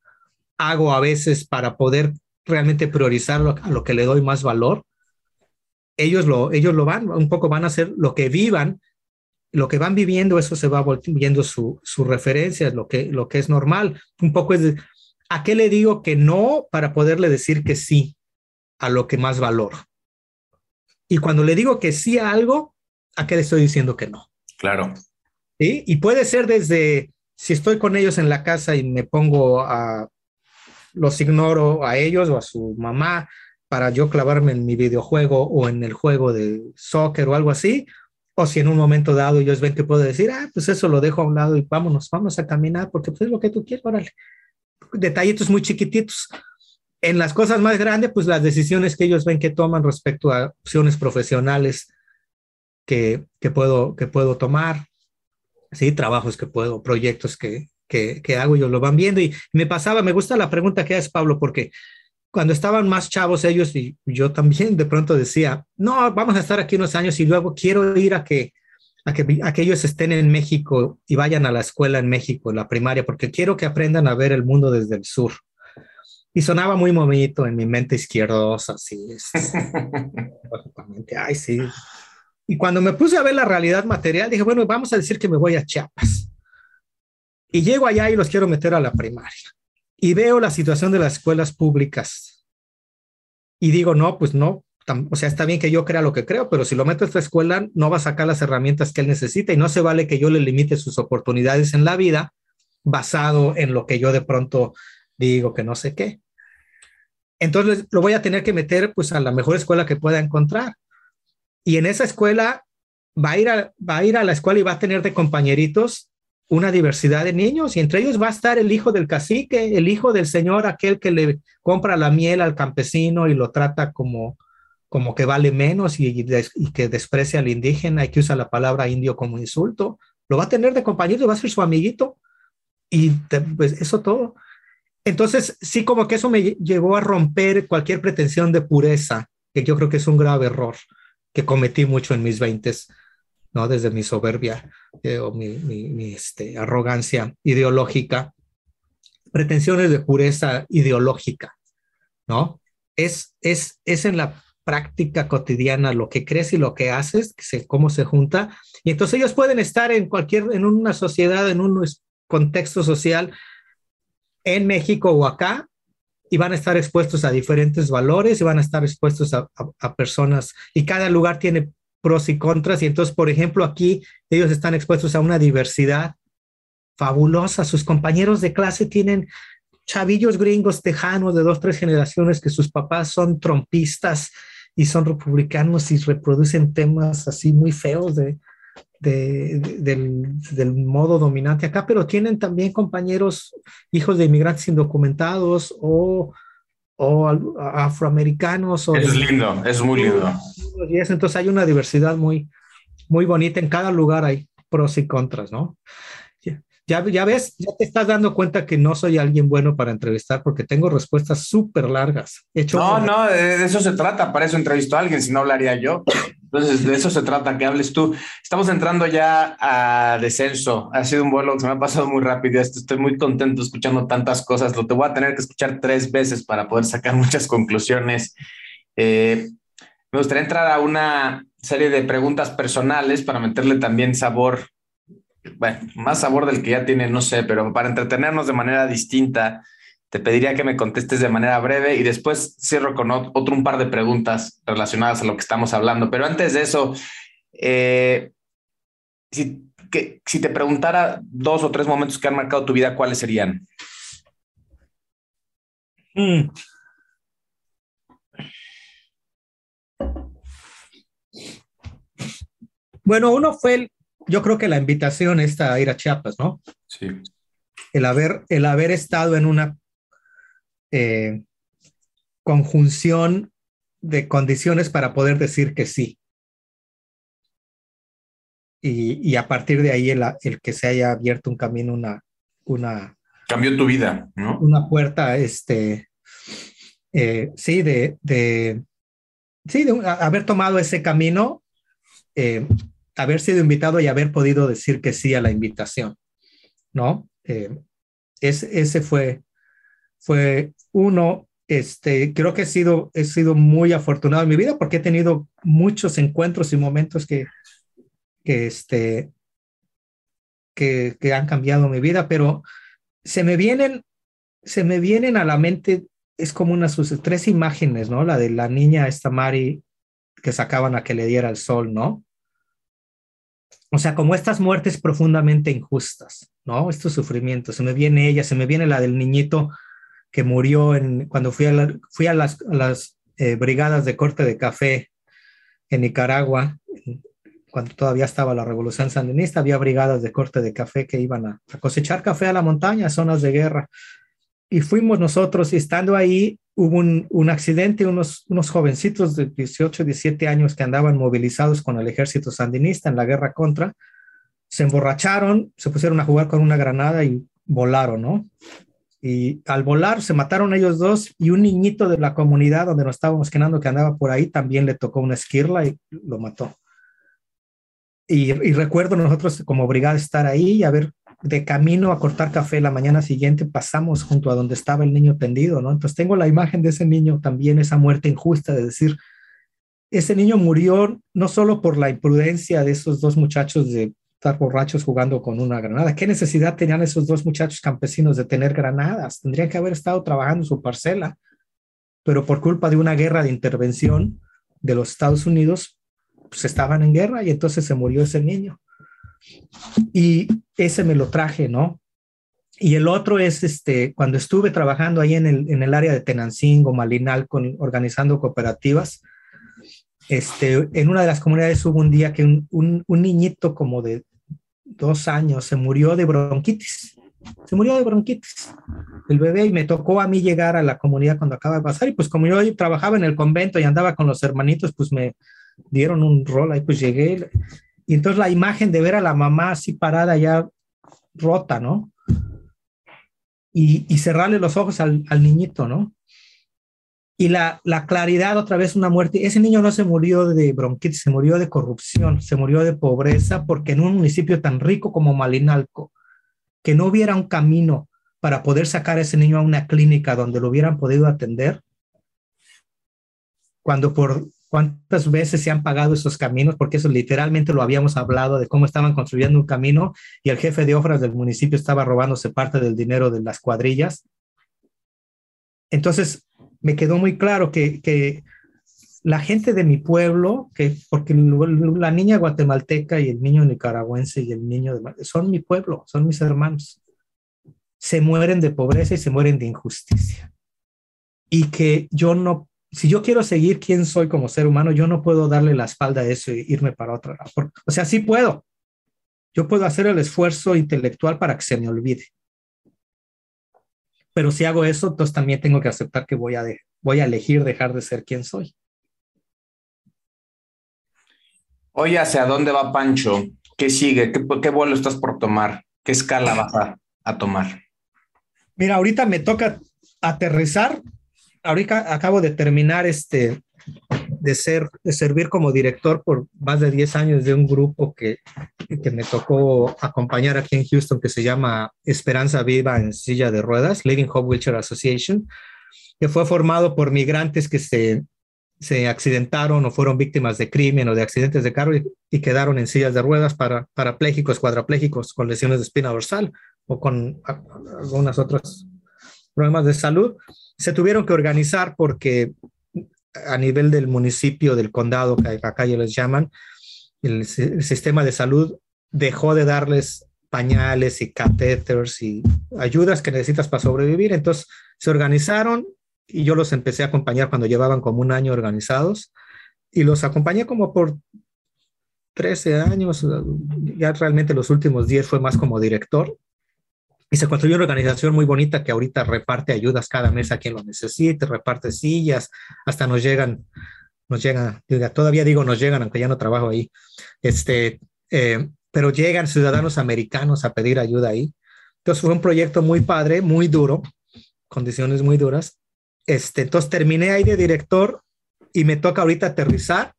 hago a veces para poder realmente priorizar a lo que le doy más valor, ellos lo, ellos lo van, un poco van a hacer lo que vivan, lo que van viviendo, eso se va volviendo su, su referencia, lo que, lo que es normal. Un poco es, ¿a qué le digo que no para poderle decir que sí a lo que más valor? Y cuando le digo que sí a algo, ¿a qué le estoy diciendo que no? Claro. ¿Sí? Y puede ser desde, si estoy con ellos en la casa y me pongo a, los ignoro a ellos o a su mamá para yo clavarme en mi videojuego o en el juego de soccer o algo así, o si en un momento dado ellos ven que puedo decir, ah, pues eso lo dejo a un lado y vámonos, vamos a caminar porque pues es lo que tú quieres, órale. Detallitos muy chiquititos. En las cosas más grandes, pues las decisiones que ellos ven que toman respecto a opciones profesionales que, que puedo, que puedo tomar, sí, trabajos que puedo, proyectos que, que, que hago, ellos lo van viendo. Y me pasaba, me gusta la pregunta que haces, Pablo, porque cuando estaban más chavos ellos y yo también de pronto decía, no, vamos a estar aquí unos años y luego quiero ir a que, a que, a que ellos estén en México y vayan a la escuela en México, la primaria, porque quiero que aprendan a ver el mundo desde el sur. Y sonaba muy bonito en mi mente izquierdosa, así es. Ay, sí. Y cuando me puse a ver la realidad material, dije, bueno, vamos a decir que me voy a Chiapas. Y llego allá y los quiero meter a la primaria y veo la situación de las escuelas públicas y digo, no, pues no, o sea, está bien que yo crea lo que creo, pero si lo meto a esta escuela, no va a sacar las herramientas que él necesita y no se vale que yo le limite sus oportunidades en la vida basado en lo que yo de pronto digo que no sé qué. Entonces lo voy a tener que meter pues a la mejor escuela que pueda encontrar. Y en esa escuela va a ir a, va a, ir a la escuela y va a tener de compañeritos una diversidad de niños y entre ellos va a estar el hijo del cacique, el hijo del señor, aquel que le compra la miel al campesino y lo trata como, como que vale menos y, que desprecia al indígena y que usa la palabra indio como insulto. Lo va a tener de compañero, va a ser su amiguito y pues eso todo. Entonces, sí, como que eso me llevó a romper cualquier pretensión de pureza, que yo creo que es un grave error que cometí mucho en mis veintes ¿no? Desde mi soberbia eh, o mi, este, arrogancia ideológica, pretensiones de pureza ideológica, ¿no? Es, es, es en la práctica cotidiana lo que crees y lo que haces, cómo se junta. Y entonces ellos pueden estar en cualquier, en una sociedad, en un contexto social, en México o acá, y van a estar expuestos a diferentes valores y van a estar expuestos a, a personas, y cada lugar tiene pros y contras. Y entonces, por ejemplo, aquí ellos están expuestos a una diversidad fabulosa. Sus compañeros de clase tienen chavillos gringos tejanos de dos, tres generaciones que sus papás son trompistas y son republicanos y reproducen temas así muy feos de, del, del, modo dominante acá, pero tienen también compañeros hijos de inmigrantes indocumentados o o afroamericanos. O es lindo, es muy lindo. Y es, entonces hay una diversidad muy, muy bonita. En cada lugar hay pros y contras, ¿no? Ya, ya ves, ya te estás dando cuenta que no soy alguien bueno para entrevistar porque tengo respuestas súper largas. Hecho no, no, de eso se trata. Para eso entrevisto a alguien, si no hablaría yo. Entonces, de eso se trata, que hables tú. Estamos entrando ya a descenso. Ha sido un vuelo que se me ha pasado muy rápido. Estoy muy contento escuchando tantas cosas. Lo te voy a tener que escuchar tres veces para poder sacar muchas conclusiones. Eh, me gustaría entrar a una serie de preguntas personales para meterle también sabor bueno, más sabor del que ya tiene, no sé, pero para entretenernos de manera distinta, te pediría que me contestes de manera breve y después cierro con otro un par de preguntas relacionadas a lo que estamos hablando. Pero antes de eso, eh, si, que, si te preguntara dos o tres momentos que han marcado tu vida, ¿cuáles serían? Mm. Bueno, uno fue, el, yo creo que la invitación esta a ir a Chiapas, ¿no? Sí. El haber, el haber estado en una eh, conjunción de condiciones para poder decir que sí. Y, y a partir de ahí el, el, que se haya abierto un camino, una... una Cambió tu vida, ¿no? Una puerta, este, eh, sí, de, de, sí, de haber tomado ese camino, eh, haber sido invitado y haber podido decir que sí a la invitación, ¿no? Eh, es, ese fue, fue uno, este, creo que he sido, he sido muy afortunado en mi vida porque he tenido muchos encuentros y momentos que, que, este, que, que han cambiado mi vida, pero se me vienen, se me vienen a la mente, es como unas tres imágenes, ¿no? La de la niña esta Mari que sacaban a que le diera el sol, ¿no? O sea, como estas muertes profundamente injustas, ¿no? Estos sufrimientos. Se me viene ella, se me viene la del niñito que murió en, cuando fui a, fui a las, eh, brigadas de corte de café en Nicaragua, cuando todavía estaba la revolución sandinista, había brigadas de corte de café que iban a, a cosechar café a la montaña, zonas de guerra. Y fuimos nosotros, y estando ahí, hubo un, un, accidente, unos, unos jovencitos de 18, 17 años que andaban movilizados con el ejército sandinista en la guerra contra, se emborracharon, se pusieron a jugar con una granada y volaron, ¿no? Y al volar se mataron ellos dos y un niñito de la comunidad donde nos estábamos quedando que andaba por ahí también le tocó una esquirla y lo mató. Y, recuerdo nosotros como brigada estar ahí y haber de camino a cortar café la mañana siguiente pasamos junto a donde estaba el niño tendido, ¿no? Entonces tengo la imagen de ese niño también, esa muerte injusta de decir, ese niño murió no solo por la imprudencia de esos dos muchachos de estar borrachos jugando con una granada. ¿Qué necesidad tenían esos dos muchachos campesinos de tener granadas? Tendrían que haber estado trabajando su parcela, pero por culpa de una guerra de intervención de los Estados Unidos, pues estaban en guerra y entonces se murió ese niño. Y ese me lo traje, ¿no? Y el otro es, este, cuando estuve trabajando ahí en el, en el área de Tenancingo, Malinal, con, organizando cooperativas, este, en una de las comunidades hubo un día que un, un, un niñito como de dos años se murió de bronquitis. Se murió de bronquitis el bebé y me tocó a mí llegar a la comunidad cuando acaba de pasar y pues como yo trabajaba en el convento y andaba con los hermanitos, pues me dieron un rol ahí, pues llegué y entonces la imagen de ver a la mamá así parada ya rota, ¿no? Y, y cerrarle los ojos al, al niñito, ¿no? Y la, la, claridad, otra vez una muerte. Ese niño no se murió de bronquitis, se murió de corrupción, se murió de pobreza, porque en un municipio tan rico como Malinalco, que no hubiera un camino para poder sacar a ese niño a una clínica donde lo hubieran podido atender, cuando por cuántas veces se han pagado esos caminos, porque eso literalmente lo habíamos hablado de cómo estaban construyendo un camino y el jefe de obras del municipio estaba robándose parte del dinero de las cuadrillas. Entonces, me quedó muy claro que, la gente de mi pueblo, que porque la niña guatemalteca y el niño nicaragüense y el niño de son mi pueblo, son mis hermanos, se mueren de pobreza y se mueren de injusticia. Y que yo no si yo quiero seguir quién soy como ser humano, yo no puedo darle la espalda a eso e irme para otra. O sea, sí puedo. Yo puedo hacer el esfuerzo intelectual para que se me olvide. Pero si hago eso, entonces también tengo que aceptar que voy a, de, voy a elegir dejar de ser quien soy. Oye, ¿hacia dónde va Pancho? ¿Qué sigue? ¿Qué, qué vuelo estás por tomar? ¿Qué escala vas a, a tomar? Mira, ahorita me toca aterrizar ahorita acabo de terminar este, de, ser, de servir como director por más de 10 años de un grupo que, que me tocó acompañar aquí en Houston que se llama Esperanza Viva en Silla de Ruedas, Living Hope Wheelchair Association, que fue formado por migrantes que se, se accidentaron o fueron víctimas de crimen o de accidentes de carro y, y quedaron en sillas de ruedas para parapléjicos, cuadraplégicos con lesiones de espina dorsal o con algunas otras problemas de salud. Se tuvieron que organizar porque a nivel del municipio, del condado, que acá ya les llaman, el, el, sistema de salud dejó de darles pañales y catéteres y ayudas que necesitas para sobrevivir. Entonces se organizaron y yo los empecé a acompañar cuando llevaban como un año organizados y los acompañé como por 13 años, ya realmente los últimos 10 fue más como director. Y se construyó una organización muy bonita que ahorita reparte ayudas cada mes a quien lo necesite, reparte sillas, hasta nos llegan, nos llegan, todavía digo nos llegan, aunque ya no trabajo ahí, este, eh, pero llegan ciudadanos americanos a pedir ayuda ahí. Entonces fue un proyecto muy padre, muy duro, condiciones muy duras. Este, entonces terminé ahí de director y me toca ahorita aterrizar,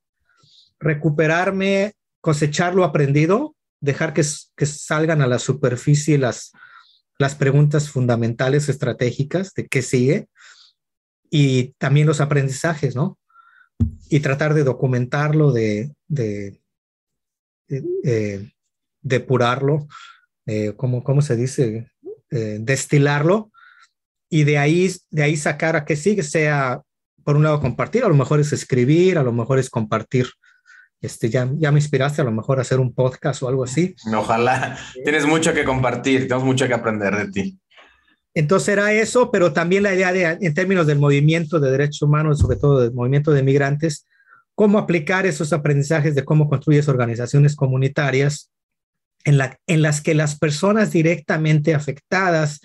recuperarme, cosechar lo aprendido, dejar que, que salgan a la superficie las, las preguntas fundamentales estratégicas de qué sigue y también los aprendizajes, ¿no? Y tratar de documentarlo, de, de, eh, depurarlo, eh, ¿cómo, se dice? Eh, destilarlo y de ahí, de ahí sacar a qué sigue, sea por un lado compartir, a lo mejor es escribir, a lo mejor es compartir. Este, ya, ya me inspiraste a lo mejor a hacer un podcast o algo así. Ojalá. Tienes mucho que compartir, tenemos mucho que aprender de ti. Entonces era eso, pero también la idea de, en términos del movimiento de derechos humanos, sobre todo del movimiento de migrantes, cómo aplicar esos aprendizajes de cómo construyes organizaciones comunitarias en, la, en las que las personas directamente afectadas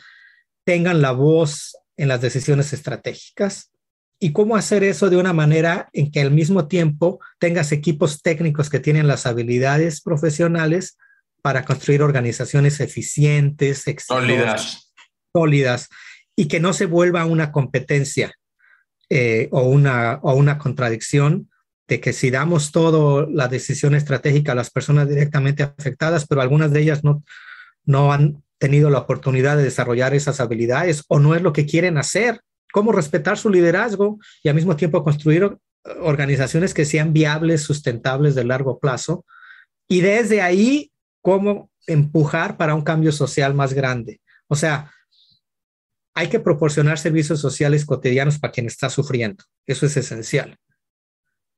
tengan la voz en las decisiones estratégicas y cómo hacer eso de una manera en que al mismo tiempo tengas equipos técnicos que tienen las habilidades profesionales para construir organizaciones eficientes, sólidas. sólidas y que no se vuelva una competencia eh, o, una, o una contradicción de que si damos todo la decisión estratégica a las personas directamente afectadas, pero algunas de ellas no, no han tenido la oportunidad de desarrollar esas habilidades o no es lo que quieren hacer, cómo respetar su liderazgo y al mismo tiempo construir organizaciones que sean viables, sustentables de largo plazo y desde ahí cómo empujar para un cambio social más grande. O sea, hay que proporcionar servicios sociales cotidianos para quien está sufriendo. Eso es esencial.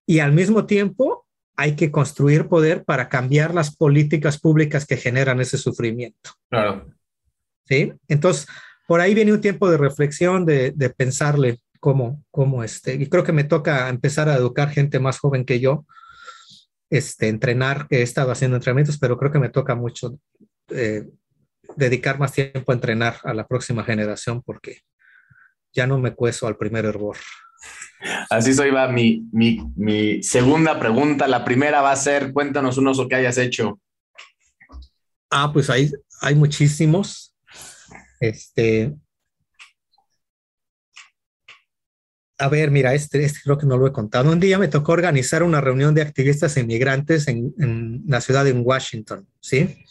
Y al mismo tiempo hay que construir poder para cambiar las políticas públicas que generan ese sufrimiento. Claro. ¿Sí? Entonces, por ahí viene un tiempo de reflexión, de, de pensarle cómo, cómo este, y creo que me toca empezar a educar gente más joven que yo, este, entrenar, que he estado haciendo entrenamientos, pero creo que me toca mucho eh, dedicar más tiempo a entrenar a la próxima generación porque ya no me cueso al primer error. Así soy, va mi, mi, mi, segunda pregunta. La primera va a ser, cuéntanos un oso que hayas hecho. Ah, pues hay, hay muchísimos. Este. A ver, mira, este, este creo que no lo he contado. Un día me tocó organizar una reunión de activistas inmigrantes en, en la ciudad de Washington, ¿sí?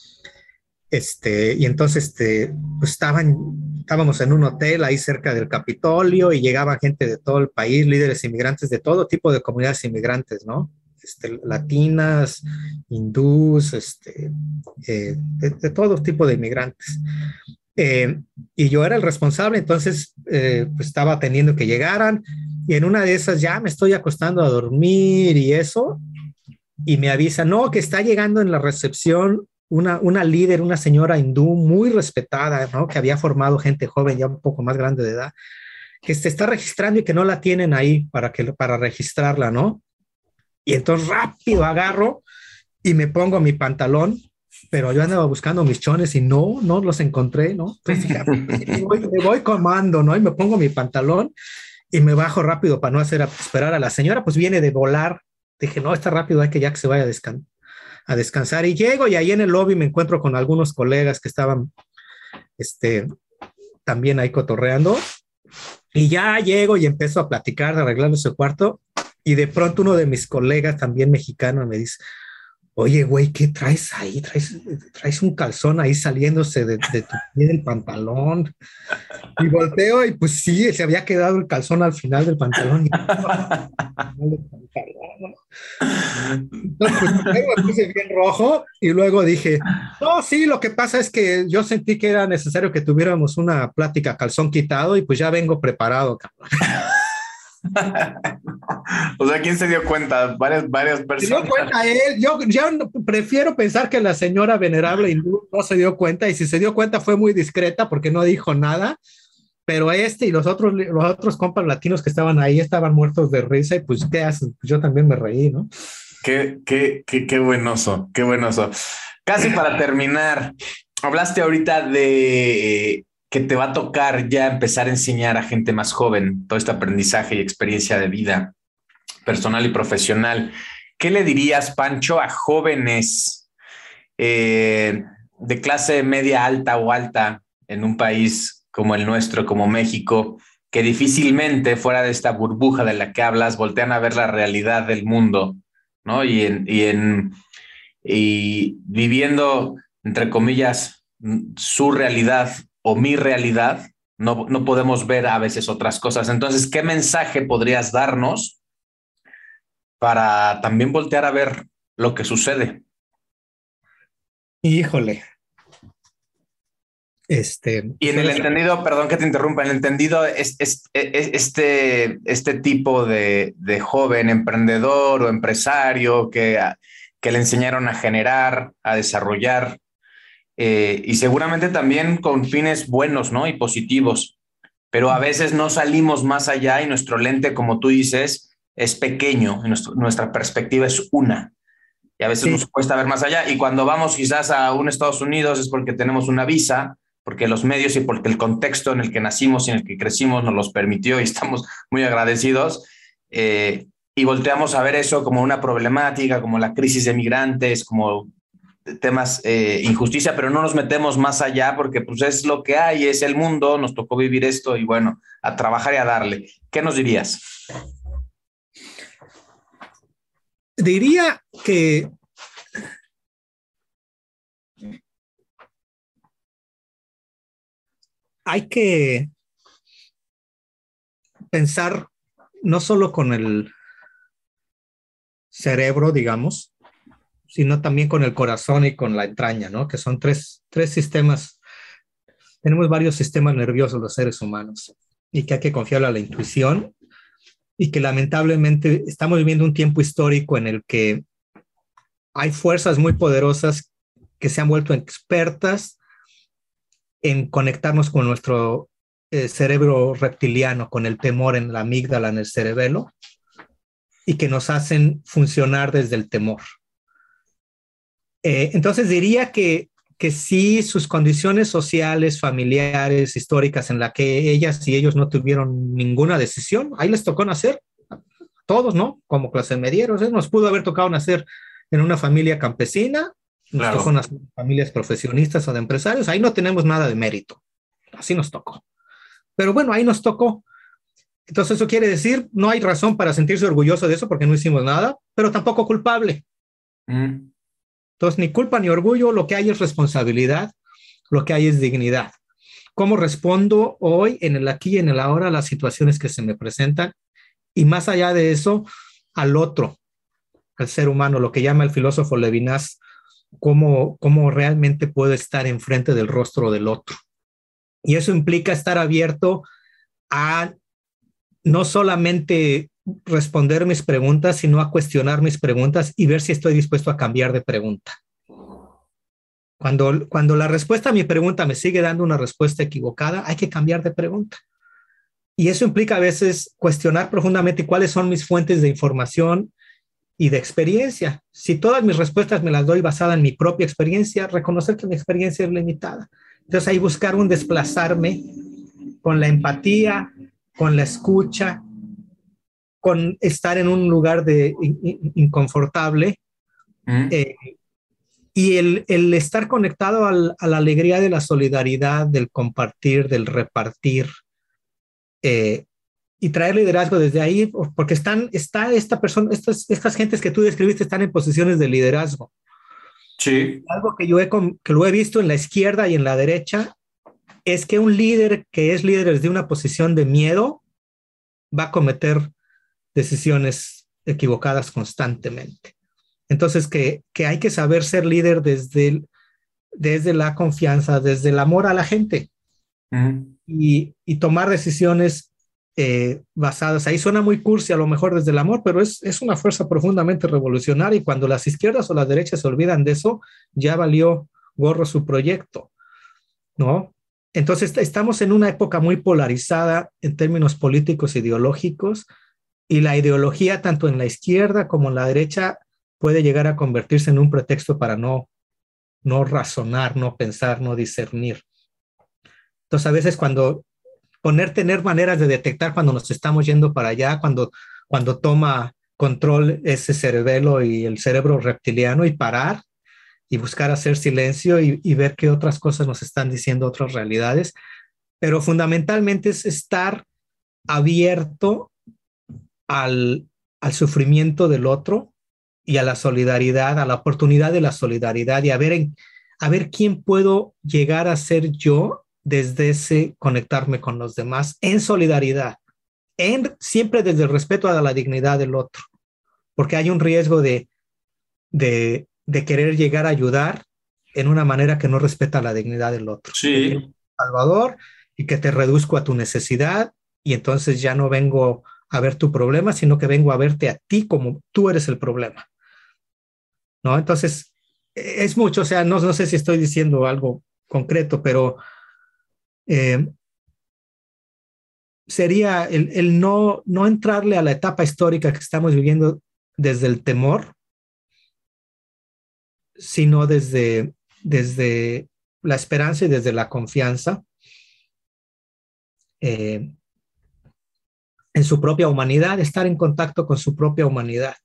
Este, y entonces este, pues estaban, estábamos en un hotel ahí cerca del Capitolio y llegaba gente de todo el país, líderes inmigrantes de todo tipo de comunidades inmigrantes, ¿no? Este, latinas, hindús, este, eh, de, todo tipo de inmigrantes. Eh, y yo era el responsable, entonces eh, pues estaba teniendo que llegaran y en una de esas ya me estoy acostando a dormir y eso, y me avisa, no, que está llegando en la recepción una, una líder, una señora hindú muy respetada, ¿no? que había formado gente joven, ya un poco más grande de edad, que se está registrando y que no la tienen ahí para, que, para registrarla, ¿no? Y entonces rápido agarro y me pongo mi pantalón, pero yo andaba buscando mis chones y no, no los encontré, ¿no? Entonces dije, me voy, me voy comando, ¿no? Y me pongo mi pantalón y me bajo rápido para no hacer esperar a la señora, pues viene de volar. Dije, no, está rápido, hay que ya que se vaya a descansar a descansar y llego y ahí en el lobby me encuentro con algunos colegas que estaban este, también ahí cotorreando y ya llego y empiezo a platicar, arreglando su cuarto y de pronto uno de mis colegas también mexicano me dice, oye, güey, ¿qué traes ahí? ¿Traes, traes un calzón ahí saliéndose de, tu pie del pantalón. Y volteo y pues sí, se había quedado el calzón al final del pantalón. Entonces, pues, me puse bien rojo y luego dije, no, sí, lo que pasa es que yo sentí que era necesario que tuviéramos una plática calzón quitado y pues ya vengo preparado, cabrón. o sea, ¿quién se dio cuenta? Varias, varias personas. Se dio cuenta él. Yo, yo prefiero pensar que la señora venerable hindú no se dio cuenta y si se dio cuenta fue muy discreta porque no dijo nada. Pero este y los otros, los otros compas latinos que estaban ahí estaban muertos de risa y pues, ¿qué haces? Yo también me reí, ¿no? Qué, qué, qué, qué buenoso, qué buenoso. Casi para terminar, hablaste ahorita de que te va a tocar ya empezar a enseñar a gente más joven todo este aprendizaje y experiencia de vida personal y profesional. ¿Qué le dirías, Pancho, a jóvenes eh, de clase media alta o alta en un país como el nuestro, como México, que difícilmente fuera de esta burbuja de la que hablas, voltean a ver la realidad del mundo, ¿no? Y en, y en y viviendo, entre comillas, su realidad o mi realidad, no, no podemos ver a veces otras cosas. Entonces, ¿qué mensaje podrías darnos para también voltear a ver lo que sucede? Híjole, este, y en el entendido, perdón que te interrumpa, en el entendido es, este, este tipo de, joven emprendedor o empresario que, que le enseñaron a generar, a desarrollar, eh, y seguramente también con fines buenos ¿no? y positivos, pero a veces no salimos más allá y nuestro lente, como tú dices, es pequeño, nuestra perspectiva es una. Y a veces nos cuesta ver más allá. Y cuando vamos quizás a un Estados Unidos es porque tenemos una visa, porque los medios y porque el contexto en el que nacimos y en el que crecimos nos los permitió y estamos muy agradecidos. Eh, y volteamos a ver eso como una problemática, como la crisis de migrantes, como temas eh, injusticia, pero no nos metemos más allá porque pues es lo que hay, es el mundo, nos tocó vivir esto y bueno, a trabajar y a darle. ¿Qué nos dirías? Diría que hay que pensar no solo con el cerebro, digamos, sino también con el corazón y con la entraña, ¿no? Que son tres, tres sistemas. Tenemos varios sistemas nerviosos los seres humanos y que hay que confiar a la intuición y que lamentablemente estamos viviendo un tiempo histórico en el que hay fuerzas muy poderosas que se han vuelto expertas en conectarnos con nuestro eh, cerebro reptiliano, con el temor en la amígdala, en el cerebelo, y que nos hacen funcionar desde el temor. Eh, entonces diría que, que sí, sus condiciones sociales, familiares, históricas, en la que ellas y ellos no tuvieron ninguna decisión, ahí les tocó nacer, todos, ¿no? Como clase medieros, ¿eh? nos pudo haber tocado nacer en una familia campesina nos tocó unas familias profesionistas o de empresarios, ahí no tenemos nada de mérito. Así nos tocó. Pero bueno, ahí nos tocó. Entonces eso quiere decir, no hay razón para sentirse orgulloso de eso porque no hicimos nada, pero tampoco culpable. Mm. Entonces, ni culpa ni orgullo, lo que hay es responsabilidad, lo que hay es dignidad. ¿Cómo respondo hoy, en el aquí y en el ahora, a las situaciones que se me presentan? Y más allá de eso, al otro, al ser humano, lo que llama el filósofo Levinas cómo, cómo realmente puedo estar enfrente del rostro del otro. Y eso implica estar abierto a no solamente responder mis preguntas, sino a cuestionar mis preguntas y ver si estoy dispuesto a cambiar de pregunta. Cuando, cuando la respuesta a mi pregunta me sigue dando una respuesta equivocada, hay que cambiar de pregunta. Y eso implica a veces cuestionar profundamente cuáles son mis fuentes de información y de experiencia. Si todas mis respuestas me las doy basada en mi propia experiencia, reconocer que mi experiencia es limitada. Entonces ahí buscar un desplazarme con la empatía, con la escucha, con estar en un lugar de inconfortable mm. eh, y el, el, estar conectado al, a la alegría de la solidaridad, del compartir, del repartir, eh, y traer liderazgo desde ahí, porque están, está esta persona, estas, estas gentes que tú describiste están en posiciones de liderazgo. Sí. Algo que yo he, que lo he visto en la izquierda y en la derecha es que un líder que es líder desde una posición de miedo va a cometer decisiones equivocadas constantemente. Entonces, que, que hay que saber ser líder desde, desde la confianza, desde el amor a la gente y, y tomar decisiones eh, basadas, ahí suena muy cursi a lo mejor desde el amor, pero es, es una fuerza profundamente revolucionaria y cuando las izquierdas o las derechas se olvidan de eso, ya valió gorro su proyecto, ¿no? Entonces estamos en una época muy polarizada en términos políticos e ideológicos y la ideología tanto en la izquierda como en la derecha puede llegar a convertirse en un pretexto para no, no razonar, no pensar, no discernir. Entonces, a veces cuando poner, tener maneras de detectar cuando nos estamos yendo para allá, cuando, cuando toma control ese cerebelo y el cerebro reptiliano y parar y buscar hacer silencio y, y ver qué otras cosas nos están diciendo otras realidades. Pero fundamentalmente es estar abierto al, al sufrimiento del otro y a la solidaridad, a la oportunidad de la solidaridad y a ver, en, a ver quién puedo llegar a ser yo desde ese conectarme con los demás en solidaridad, en, siempre desde el respeto a la dignidad del otro, porque hay un riesgo de, de, de querer llegar a ayudar en una manera que no respeta la dignidad del otro. Sí. Salvador, y que te reduzco a tu necesidad y entonces ya no vengo a ver tu problema, sino que vengo a verte a ti como tú eres el problema. ¿No? Entonces, es mucho, o sea, no, no sé si estoy diciendo algo concreto, pero eh, sería el, el, no, no entrarle a la etapa histórica que estamos viviendo desde el temor, sino desde, desde la esperanza y desde la confianza. Eh, en su propia humanidad, estar en contacto con su propia humanidad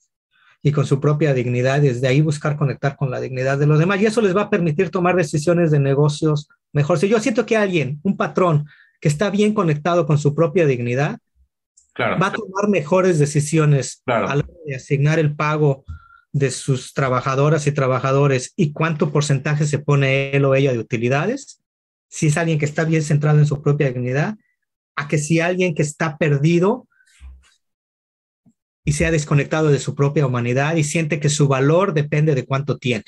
y con su propia dignidad, desde ahí buscar conectar con la dignidad de los demás. Y eso les va a permitir tomar decisiones de negocios mejor. Si yo siento que alguien, un patrón, que está bien conectado con su propia dignidad, claro. va a tomar mejores decisiones Claro. a la hora de asignar el pago de sus trabajadoras y trabajadores y cuánto porcentaje se pone él o ella de utilidades. Si es alguien que está bien centrado en su propia dignidad, a que si alguien que está perdido y se ha desconectado de su propia humanidad y siente que su valor depende de cuánto tiene.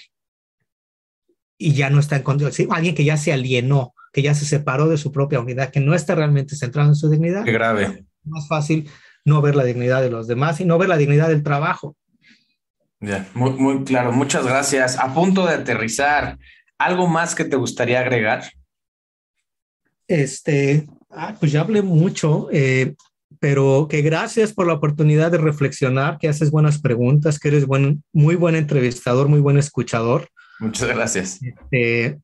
Y ya no está en control. Sí, alguien que ya se alienó, que ya se separó de su propia unidad, que no está realmente centrado en su dignidad. Qué grave. Es más fácil no ver la dignidad de los demás y no ver la dignidad del trabajo. Ya, muy, muy claro. Muchas gracias. A punto de aterrizar, ¿algo más que te gustaría agregar? Este, ah, pues ya hablé mucho, eh, pero que gracias por la oportunidad de reflexionar, que haces buenas preguntas, que eres buen, muy buen entrevistador, muy buen escuchador. Muchas gracias. Eh,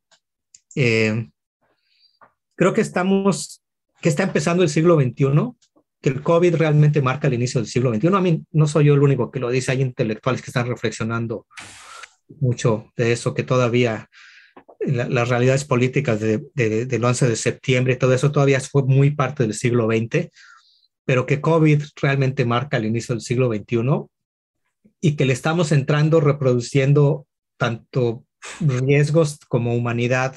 eh, creo que estamos, que está empezando el siglo XXI, que el COVID realmente marca el inicio del siglo XXI. A mí no soy yo el único que lo dice, hay intelectuales que están reflexionando mucho de eso, que todavía la, las realidades políticas de, de, del 11 de septiembre, todo eso todavía fue muy parte del siglo XX, pero que COVID realmente marca el inicio del siglo XXI y que le estamos entrando reproduciendo tanto riesgos como humanidad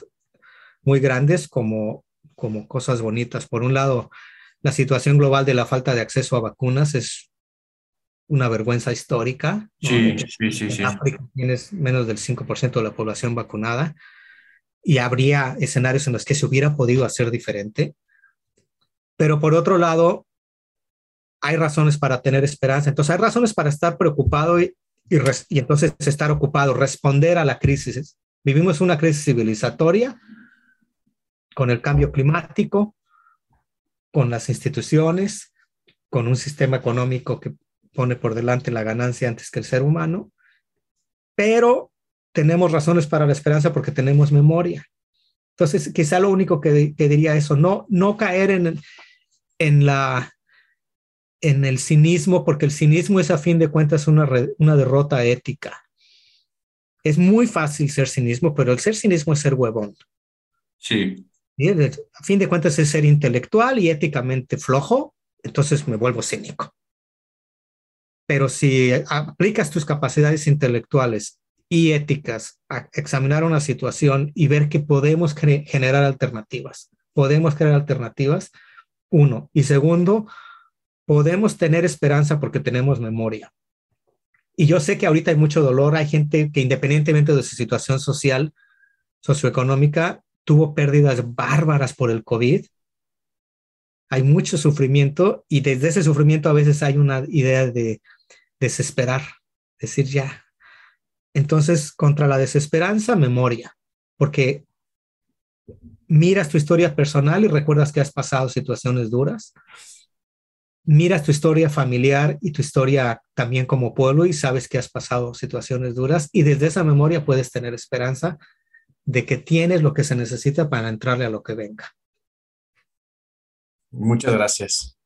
muy grandes como, como cosas bonitas. Por un lado, la situación global de la falta de acceso a vacunas es una vergüenza histórica. ¿no? Sí, sí, sí, en sí. África tienes menos del 5% de la población vacunada y habría escenarios en los que se hubiera podido hacer diferente. Pero por otro lado, hay razones para tener esperanza. Entonces, hay razones para estar preocupado y, entonces estar ocupado, responder a la crisis. Vivimos una crisis civilizatoria con el cambio climático, con las instituciones, con un sistema económico que pone por delante la ganancia antes que el ser humano, pero tenemos razones para la esperanza porque tenemos memoria. Entonces, quizá lo único que, que diría eso, no, no caer en, en la en el cinismo, porque el cinismo es a fin de cuentas una, una derrota ética. Es muy fácil ser cinismo, pero el ser cinismo es ser huevón. Sí. ¿Sí? A fin de cuentas es ser intelectual y éticamente flojo, entonces me vuelvo cínico. Pero si aplicas tus capacidades intelectuales y éticas examinar una situación y ver que podemos generar alternativas, podemos crear alternativas, uno. Y segundo, podemos tener esperanza porque tenemos memoria. Y yo sé que ahorita hay mucho dolor, hay gente que independientemente de su situación social, socioeconómica, tuvo pérdidas bárbaras por el COVID. Hay mucho sufrimiento y desde ese sufrimiento a veces hay una idea de desesperar, decir ya. Entonces, contra la desesperanza, memoria, porque miras tu historia personal y recuerdas que has pasado situaciones duras miras tu historia familiar y tu historia también como pueblo y sabes que has pasado situaciones duras y desde esa memoria puedes tener esperanza de que tienes lo que se necesita para entrarle a lo que venga. Muchas gracias.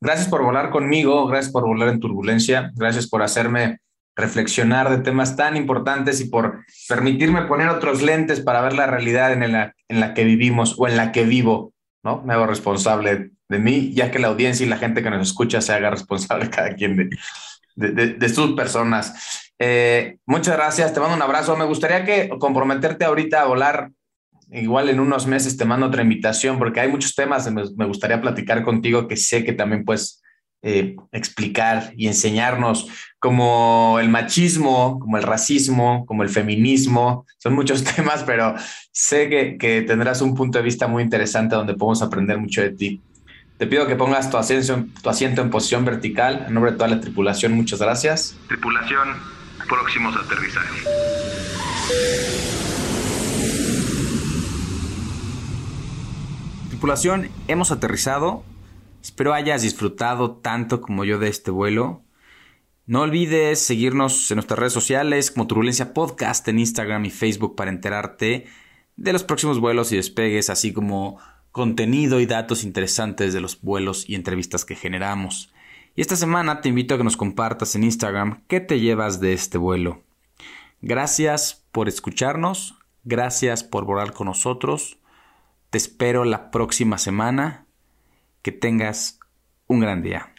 Gracias por volar conmigo, gracias por volar en turbulencia, gracias por hacerme reflexionar de temas tan importantes y por permitirme poner otros lentes para ver la realidad en la, en la que vivimos o en la que vivo, ¿no? Me hago responsable de mí, ya que la audiencia y la gente que nos escucha se haga responsable cada quien de, de, de, sus personas. Eh, muchas gracias, te mando un abrazo. Me gustaría que comprometerte ahorita a volar, igual en unos meses te mando otra invitación, porque hay muchos temas me, me gustaría platicar contigo que sé que también puedes eh, explicar y enseñarnos como el machismo, como el racismo, como el feminismo. Son muchos temas, pero sé que, que tendrás un punto de vista muy interesante donde podemos aprender mucho de ti. Te pido que pongas tu, ascenso, tu asiento en posición vertical. En nombre de toda la tripulación, muchas gracias. Tripulación, próximos a aterrizar. Tripulación, hemos aterrizado. Espero hayas disfrutado tanto como yo de este vuelo. No olvides seguirnos en nuestras redes sociales como Turbulencia Podcast en Instagram y Facebook para enterarte de los próximos vuelos y despegues, así como contenido y datos interesantes de los vuelos y entrevistas que generamos. Y esta semana te invito a que nos compartas en Instagram qué te llevas de este vuelo. Gracias por escucharnos, gracias por volar con nosotros. Te espero la próxima semana. Que tengas un gran día.